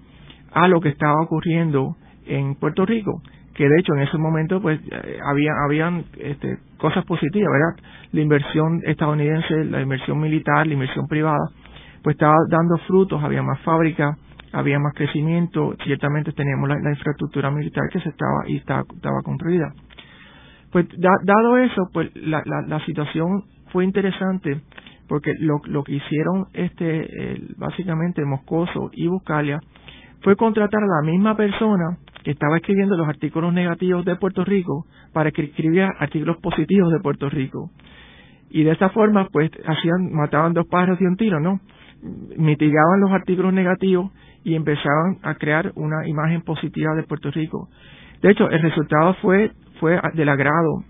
a lo que estaba ocurriendo en Puerto Rico que de hecho en ese momento pues eh, había habían este, cosas positivas, ¿verdad? La inversión estadounidense, la inversión militar, la inversión privada, pues estaba dando frutos, había más fábricas, había más crecimiento, ciertamente teníamos la, infraestructura militar que se estaba y estaba, estaba construida. Pues dado eso, pues la, la, la, situación fue interesante porque lo, lo que hicieron este básicamente Moscoso y Buscalia fue contratar a la misma persona que estaba escribiendo los artículos negativos de Puerto Rico para que escribiera artículos positivos de Puerto Rico. Y de esta forma, pues, hacían, mataban dos pájaros de un tiro, ¿no? Mitigaban los artículos negativos y empezaban a crear una imagen positiva de Puerto Rico. De hecho, el resultado fue, fue del agrado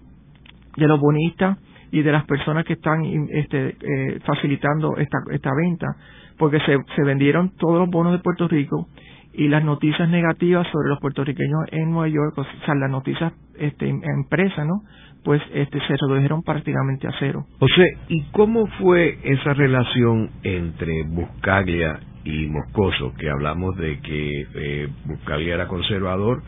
de los bonistas y de las personas que están este, eh, facilitando esta, esta venta, porque se, se vendieron todos los bonos de Puerto Rico y las noticias negativas sobre los puertorriqueños en Nueva York, o sea, las noticias este, empresa, ¿no? Pues este, se redujeron prácticamente a cero. José, ¿y cómo fue esa relación entre Buscaglia y Moscoso? Que hablamos de que eh, Buscaglia era conservador,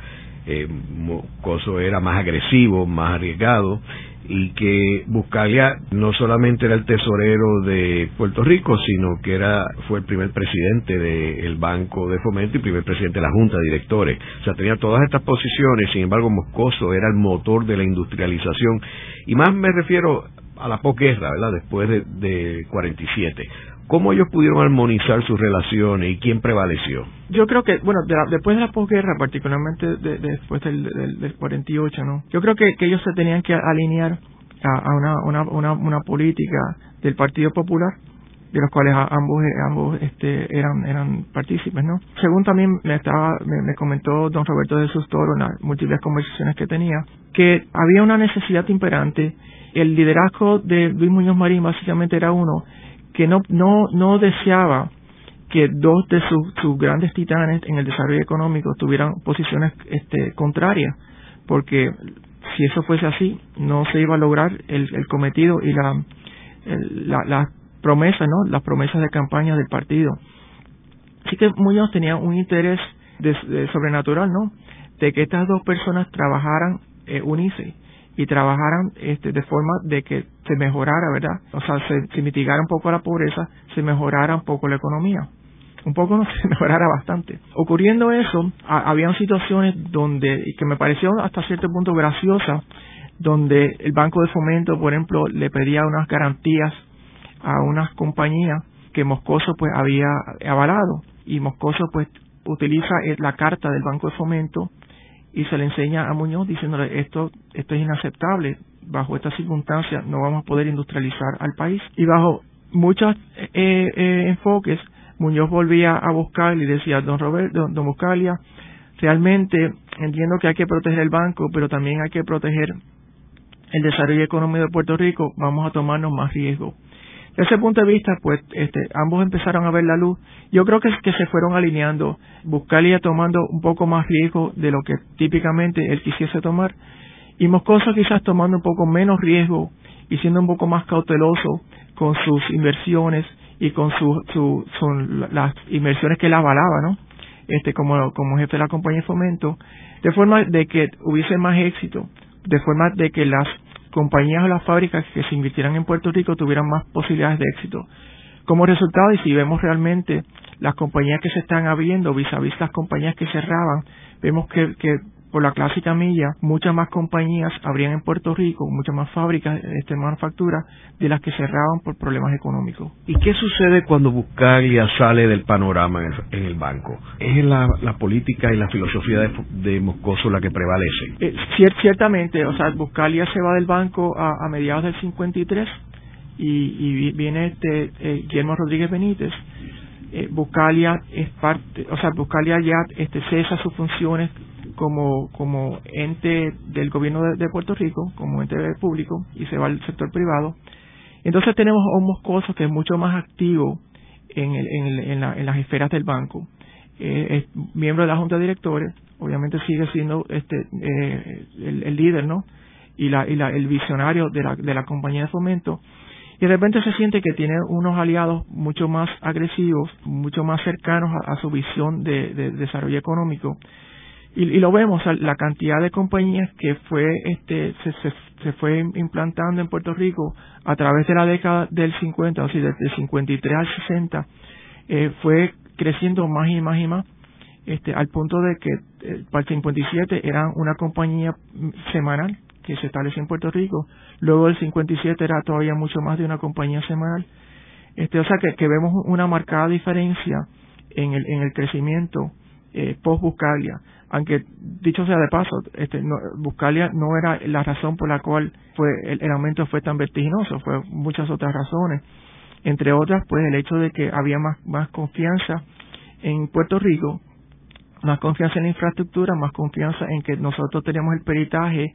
eh, Moscoso era más agresivo, más arriesgado, y que Buscalia no solamente era el tesorero de Puerto Rico, sino que era fue el primer presidente del Banco de Fomento y primer presidente de la Junta de Directores. O sea, tenía todas estas posiciones, sin embargo, Moscoso era el motor de la industrialización. Y más me refiero a la posguerra, ¿verdad? Después de, de 47 cómo ellos pudieron armonizar sus relaciones y quién prevaleció. Yo creo que, bueno, después de la posguerra, particularmente después del, del, 48, ¿no? Yo creo que, ellos se tenían que alinear a, una, una, una, una, política del Partido Popular de los cuales ambos ambos este eran eran partícipes no según también me estaba me, comentó don Roberto de Toro en las múltiples conversaciones que tenía que había una necesidad imperante el liderazgo de Luis Muñoz Marín básicamente era uno que no, no, no deseaba que dos de sus, sus grandes titanes en el desarrollo económico tuvieran posiciones este, contrarias, porque si eso fuese así, no se iba a lograr el, el cometido y la, la, las promesas, ¿no? Las promesas de campaña del partido. Así que Muñoz tenía un interés de, sobrenatural, ¿no? De que estas dos personas trabajaran eh, unice y trabajaran este, de forma de que se mejorara, ¿verdad? O sea, se, mitigara un poco la pobreza, se mejorara un poco la economía. Un poco no se mejorara bastante. Ocurriendo eso, habían situaciones donde, que me pareció hasta cierto punto graciosa, donde el Banco de Fomento, por ejemplo, le pedía unas garantías a unas compañías que Moscoso pues había avalado y Moscoso pues utiliza la carta del Banco de Fomento y se le enseña a Muñoz diciéndole esto, esto es inaceptable, bajo estas circunstancias no vamos a poder industrializar al país. Y bajo muchos eh, eh, enfoques, Muñoz volvía a buscar y decía, don Roberto, don, Buscalia, realmente entiendo que hay que proteger el banco, pero también hay que proteger el desarrollo económico de Puerto Rico, vamos a tomarnos más riesgo. Ese punto de vista, pues este, ambos empezaron a ver la luz. Yo creo que, que se fueron alineando, Buscalia tomando un poco más riesgo de lo que típicamente él quisiese tomar, y Moscoso quizás tomando un poco menos riesgo y siendo un poco más cauteloso con sus inversiones y con su, las inversiones que él avalaba, ¿no? Este, como, como jefe de la compañía de fomento, de forma de que hubiese más éxito, de forma de que las compañías o las fábricas que se invirtieran en Puerto Rico tuvieran más posibilidades de éxito. Como resultado, y si vemos realmente las compañías que se están abriendo vis a vis las compañías que cerraban, vemos que, que por la clásica milla, muchas más compañías habrían en Puerto Rico, muchas más fábricas de manufactura de las que cerraban por problemas económicos. ¿Y qué sucede cuando Buscalia sale del panorama en el, banco? ¿Es la, política y la filosofía de, Moscoso la que prevalece? Eh, ciertamente, o sea, Buscalia se va del banco a, mediados del 53 y, y viene este eh, Guillermo Rodríguez Benítez. Eh, Buscalia es parte, o sea, Buscalia ya este, cesa sus funciones como, como ente del gobierno de, Puerto Rico, como ente público, y se va al sector privado. Entonces tenemos a un Moscoso que es mucho más activo en, en, las esferas del banco. Eh, es miembro de la junta de directores, obviamente sigue siendo este eh, el, líder, ¿no? Y, la, y la, el visionario de la, de la compañía de fomento. Y de repente se siente que tiene unos aliados mucho más agresivos, mucho más cercanos a, su visión de desarrollo económico y, lo vemos la cantidad de compañías que fue este se, se, fue implantando en Puerto Rico a través de la década del 50 o sea desde el 53 al 60 eh, fue creciendo más y más y más este al punto de que eh, para el 57 eran una compañía semanal que se estableció en Puerto Rico luego del 57 era todavía mucho más de una compañía semanal. Este o sea que, que vemos una marcada diferencia en el en el crecimiento eh, post Buscalia aunque dicho sea de paso, este, no, Buscalia no era la razón por la cual fue el, aumento fue tan vertiginoso, fue muchas otras razones, entre otras, pues el hecho de que había más, más confianza en Puerto Rico, más confianza en la infraestructura, más confianza en que nosotros teníamos el peritaje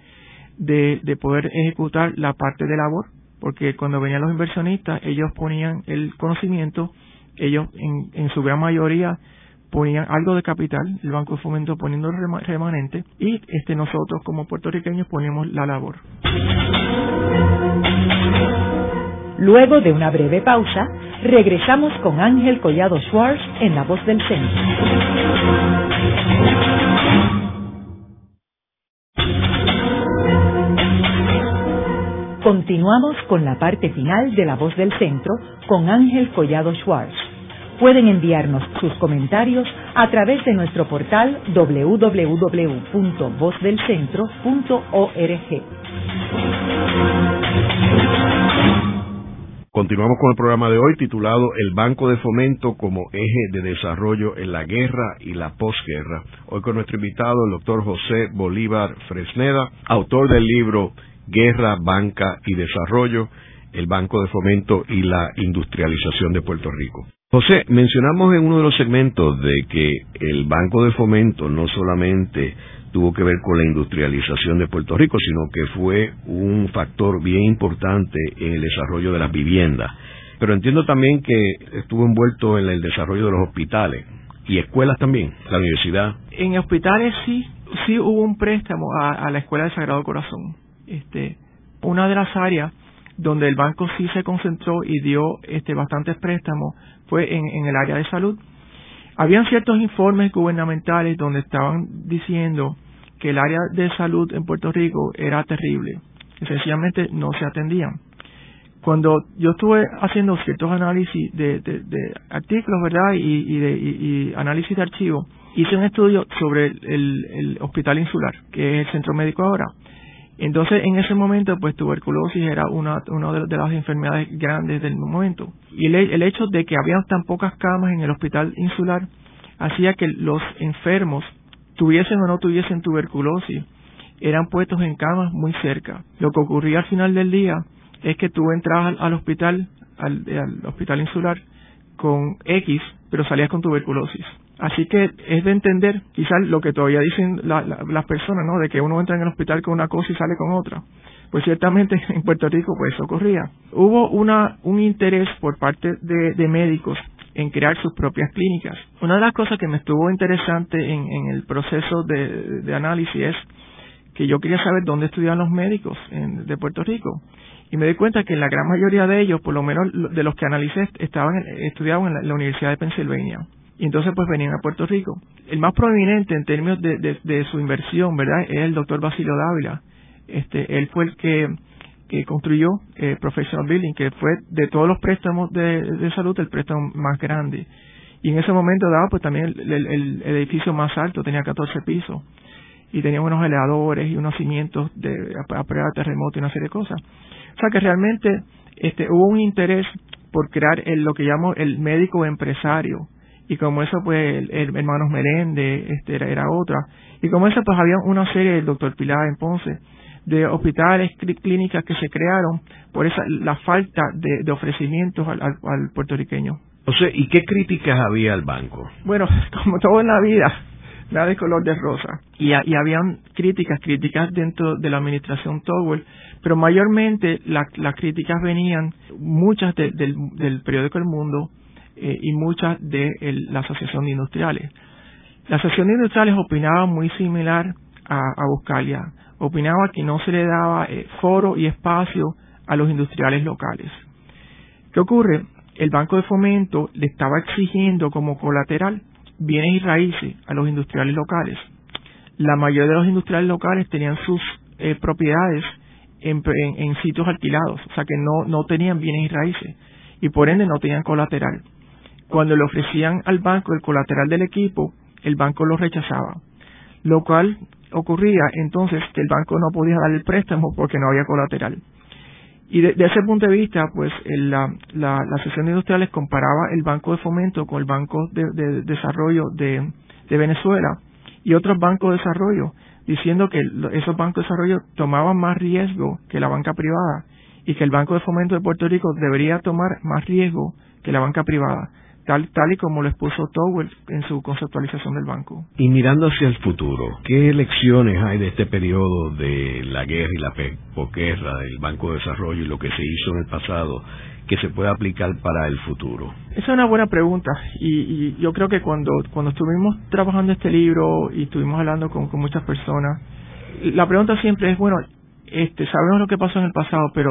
de, de poder ejecutar la parte de labor, porque cuando venían los inversionistas, ellos ponían el conocimiento, ellos en, en su gran mayoría ponían algo de capital, el Banco de Fomento poniendo el remanente y este nosotros como puertorriqueños ponemos la labor. Luego de una breve pausa, regresamos con Ángel Collado Schwartz en La Voz del Centro. Continuamos con la parte final de La Voz del Centro con Ángel Collado Schwartz. Pueden enviarnos sus comentarios a través de nuestro portal www.vozdelcentro.org. Continuamos con el programa de hoy titulado El Banco de Fomento como eje de desarrollo en la guerra y la posguerra. Hoy con nuestro invitado, el doctor José Bolívar Fresneda, autor del libro Guerra, Banca y Desarrollo, el Banco de Fomento y la Industrialización de Puerto Rico. José, mencionamos en uno de los segmentos de que el Banco de Fomento no solamente tuvo que ver con la industrialización de Puerto Rico, sino que fue un factor bien importante en el desarrollo de las viviendas. Pero entiendo también que estuvo envuelto en el desarrollo de los hospitales y escuelas también, la universidad. En hospitales sí, sí hubo un préstamo a, la Escuela del Sagrado Corazón. Este, una de las áreas donde el banco sí se concentró y dio este bastantes préstamos fue en, el área de salud. Habían ciertos informes gubernamentales donde estaban diciendo que el área de salud en Puerto Rico era terrible, que sencillamente no se atendían. Cuando yo estuve haciendo ciertos análisis de, artículos, ¿verdad? Y, de, análisis de archivos, hice un estudio sobre el hospital insular, que es el centro médico ahora. Entonces, en ese momento, pues tuberculosis era una, una de, las enfermedades grandes del momento. Y el, hecho de que había tan pocas camas en el hospital insular hacía que los enfermos, tuviesen o no tuviesen tuberculosis, eran puestos en camas muy cerca. Lo que ocurría al final del día es que tú entrabas al, hospital, al, al hospital insular, con X, pero salías con tuberculosis. Así que es de entender quizás lo que todavía dicen las personas, ¿no? De que uno entra en el hospital con una cosa y sale con otra. Pues ciertamente en Puerto Rico pues eso ocurría. Hubo una, un interés por parte de, médicos en crear sus propias clínicas. Una de las cosas que me estuvo interesante en, en el proceso de, de, análisis es que yo quería saber dónde estudiaban los médicos en, de Puerto Rico. Y me di cuenta que la gran mayoría de ellos, por lo menos de los que analicé, estaban estudiaban en la Universidad de Pensilvania y entonces pues venían a Puerto Rico. El más prominente en términos de, su inversión, ¿verdad? Es el doctor Basilio Dávila. Este, él fue el que, construyó eh, Professional Building, que fue de todos los préstamos de, salud el préstamo más grande. Y en ese momento daba pues también el, edificio más alto, tenía 14 pisos. Y tenía unos elevadores y unos cimientos de, a, prueba de terremoto y una serie de cosas. O sea que realmente este, hubo un interés por crear el, lo que llamo el médico empresario, y como eso pues el, hermanos Merende este era, era, otra. Y como eso pues había una serie del doctor Pilar en Ponce de hospitales clínicas que se crearon por esa la falta de, de ofrecimientos al, al, puertorriqueño. O sea y qué críticas había al banco bueno como todo en la vida de color de rosa y, y habían críticas críticas dentro de la administración Towell pero mayormente las críticas venían muchas del, del periódico El Mundo eh, y muchas de la Asociación de Industriales. La Asociación de Industriales opinaba muy similar a, a Buscalia. Opinaba que no se le daba eh, foro y espacio a los industriales locales. ¿Qué ocurre? El Banco de Fomento le estaba exigiendo como colateral bienes y raíces a los industriales locales. La mayoría de los industriales locales tenían sus eh, propiedades en, en, sitios alquilados, o sea que no, no tenían bienes y raíces y por ende no tenían colateral. Cuando le ofrecían al banco el colateral del equipo, el banco lo rechazaba, lo cual ocurría entonces que el banco no podía dar el préstamo porque no había colateral. Y de, ese punto de vista, pues la, la, la sesión industriales comparaba el Banco de Fomento con el Banco de, Desarrollo de, de, Venezuela y otros bancos de desarrollo, diciendo que esos bancos de desarrollo tomaban más riesgo que la banca privada y que el Banco de Fomento de Puerto Rico debería tomar más riesgo que la banca privada tal, tal y como lo expuso Towell en su conceptualización del banco. Y mirando hacia el futuro, ¿qué lecciones hay de este periodo de la guerra y la posguerra del Banco de Desarrollo y lo que se hizo en el pasado que se pueda aplicar para el futuro? Esa es una buena pregunta y, yo creo que cuando, cuando estuvimos trabajando este libro y estuvimos hablando con, con muchas personas, la pregunta siempre es, bueno, este, sabemos lo que pasó en el pasado, pero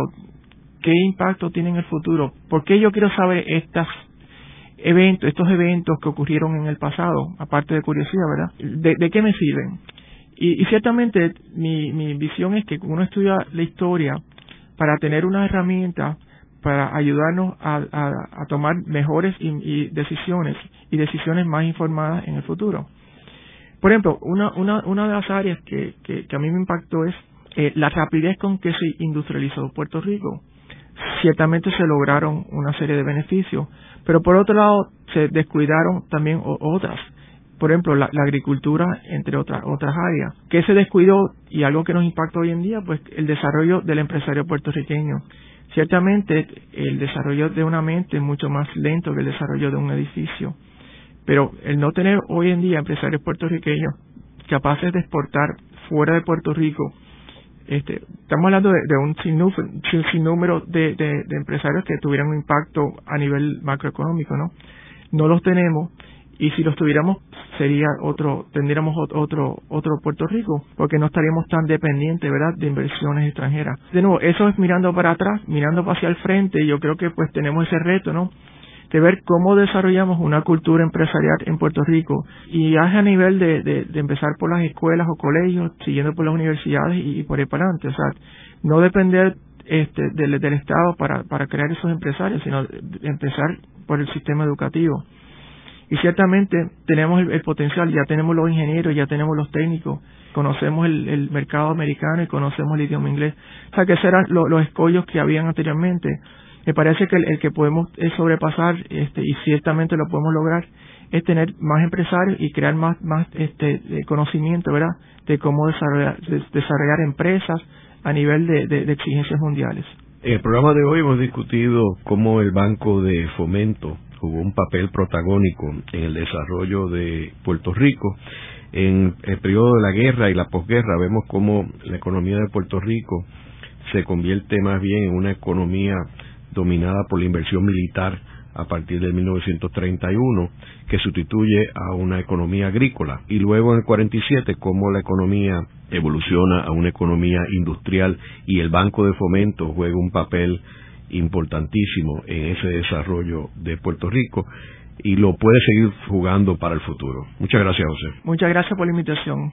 ¿qué impacto tiene en el futuro? ¿Por qué yo quiero saber estas eventos, estos eventos que ocurrieron en el pasado, aparte de curiosidad, ¿verdad? ¿De, qué me sirven? Y, ciertamente mi, visión es que uno estudia la historia para tener una herramienta para ayudarnos a, tomar mejores y, decisiones y decisiones más informadas en el futuro. Por ejemplo, una, una, una de las áreas que, que, a mí me impactó es eh, la rapidez con que se industrializó Puerto Rico. Ciertamente se lograron una serie de beneficios, pero por otro lado, se descuidaron también otras. Por ejemplo, la, agricultura, entre otras, otras áreas. ¿Qué se descuidó y algo que nos impacta hoy en día? Pues el desarrollo del empresario puertorriqueño. Ciertamente, el desarrollo de una mente es mucho más lento que el desarrollo de un edificio. Pero el no tener hoy en día empresarios puertorriqueños capaces de exportar fuera de Puerto Rico este, estamos hablando de, un sinnúmero de, de, de, empresarios que tuvieran un impacto a nivel macroeconómico, ¿no? No los tenemos y si los tuviéramos sería otro, tendríamos otro, otro Puerto Rico, porque no estaríamos tan dependientes, ¿verdad?, de inversiones extranjeras. De nuevo, eso es mirando para atrás, mirando hacia el frente, y yo creo que pues tenemos ese reto, ¿no? De ver cómo desarrollamos una cultura empresarial en Puerto Rico y es a nivel de, de, empezar por las escuelas o colegios, siguiendo por las universidades y, por ahí para adelante. O sea, no depender este, del, Estado para, para crear esos empresarios, sino empezar por el sistema educativo. Y ciertamente tenemos el, potencial, ya tenemos los ingenieros, ya tenemos los técnicos, conocemos el, el mercado americano y conocemos el idioma inglés. O sea, que esos eran los escollos que habían anteriormente me parece que el, que podemos eh, sobrepasar este, y ciertamente lo podemos lograr es tener más empresarios y crear más más este conocimiento verdad de cómo desarrollar desarrollar empresas a nivel de, de, exigencias mundiales en el programa de hoy hemos discutido cómo el Banco de Fomento jugó un papel protagónico en el desarrollo de Puerto Rico. En el periodo de la guerra y la posguerra vemos cómo la economía de Puerto Rico se convierte más bien en una economía dominada por la inversión militar a partir de 1931, que sustituye a una economía agrícola. Y luego en el 47, cómo la economía evoluciona a una economía industrial y el Banco de Fomento juega un papel importantísimo en ese desarrollo de Puerto Rico y lo puede seguir jugando para el futuro. Muchas gracias, José. Muchas gracias por la invitación.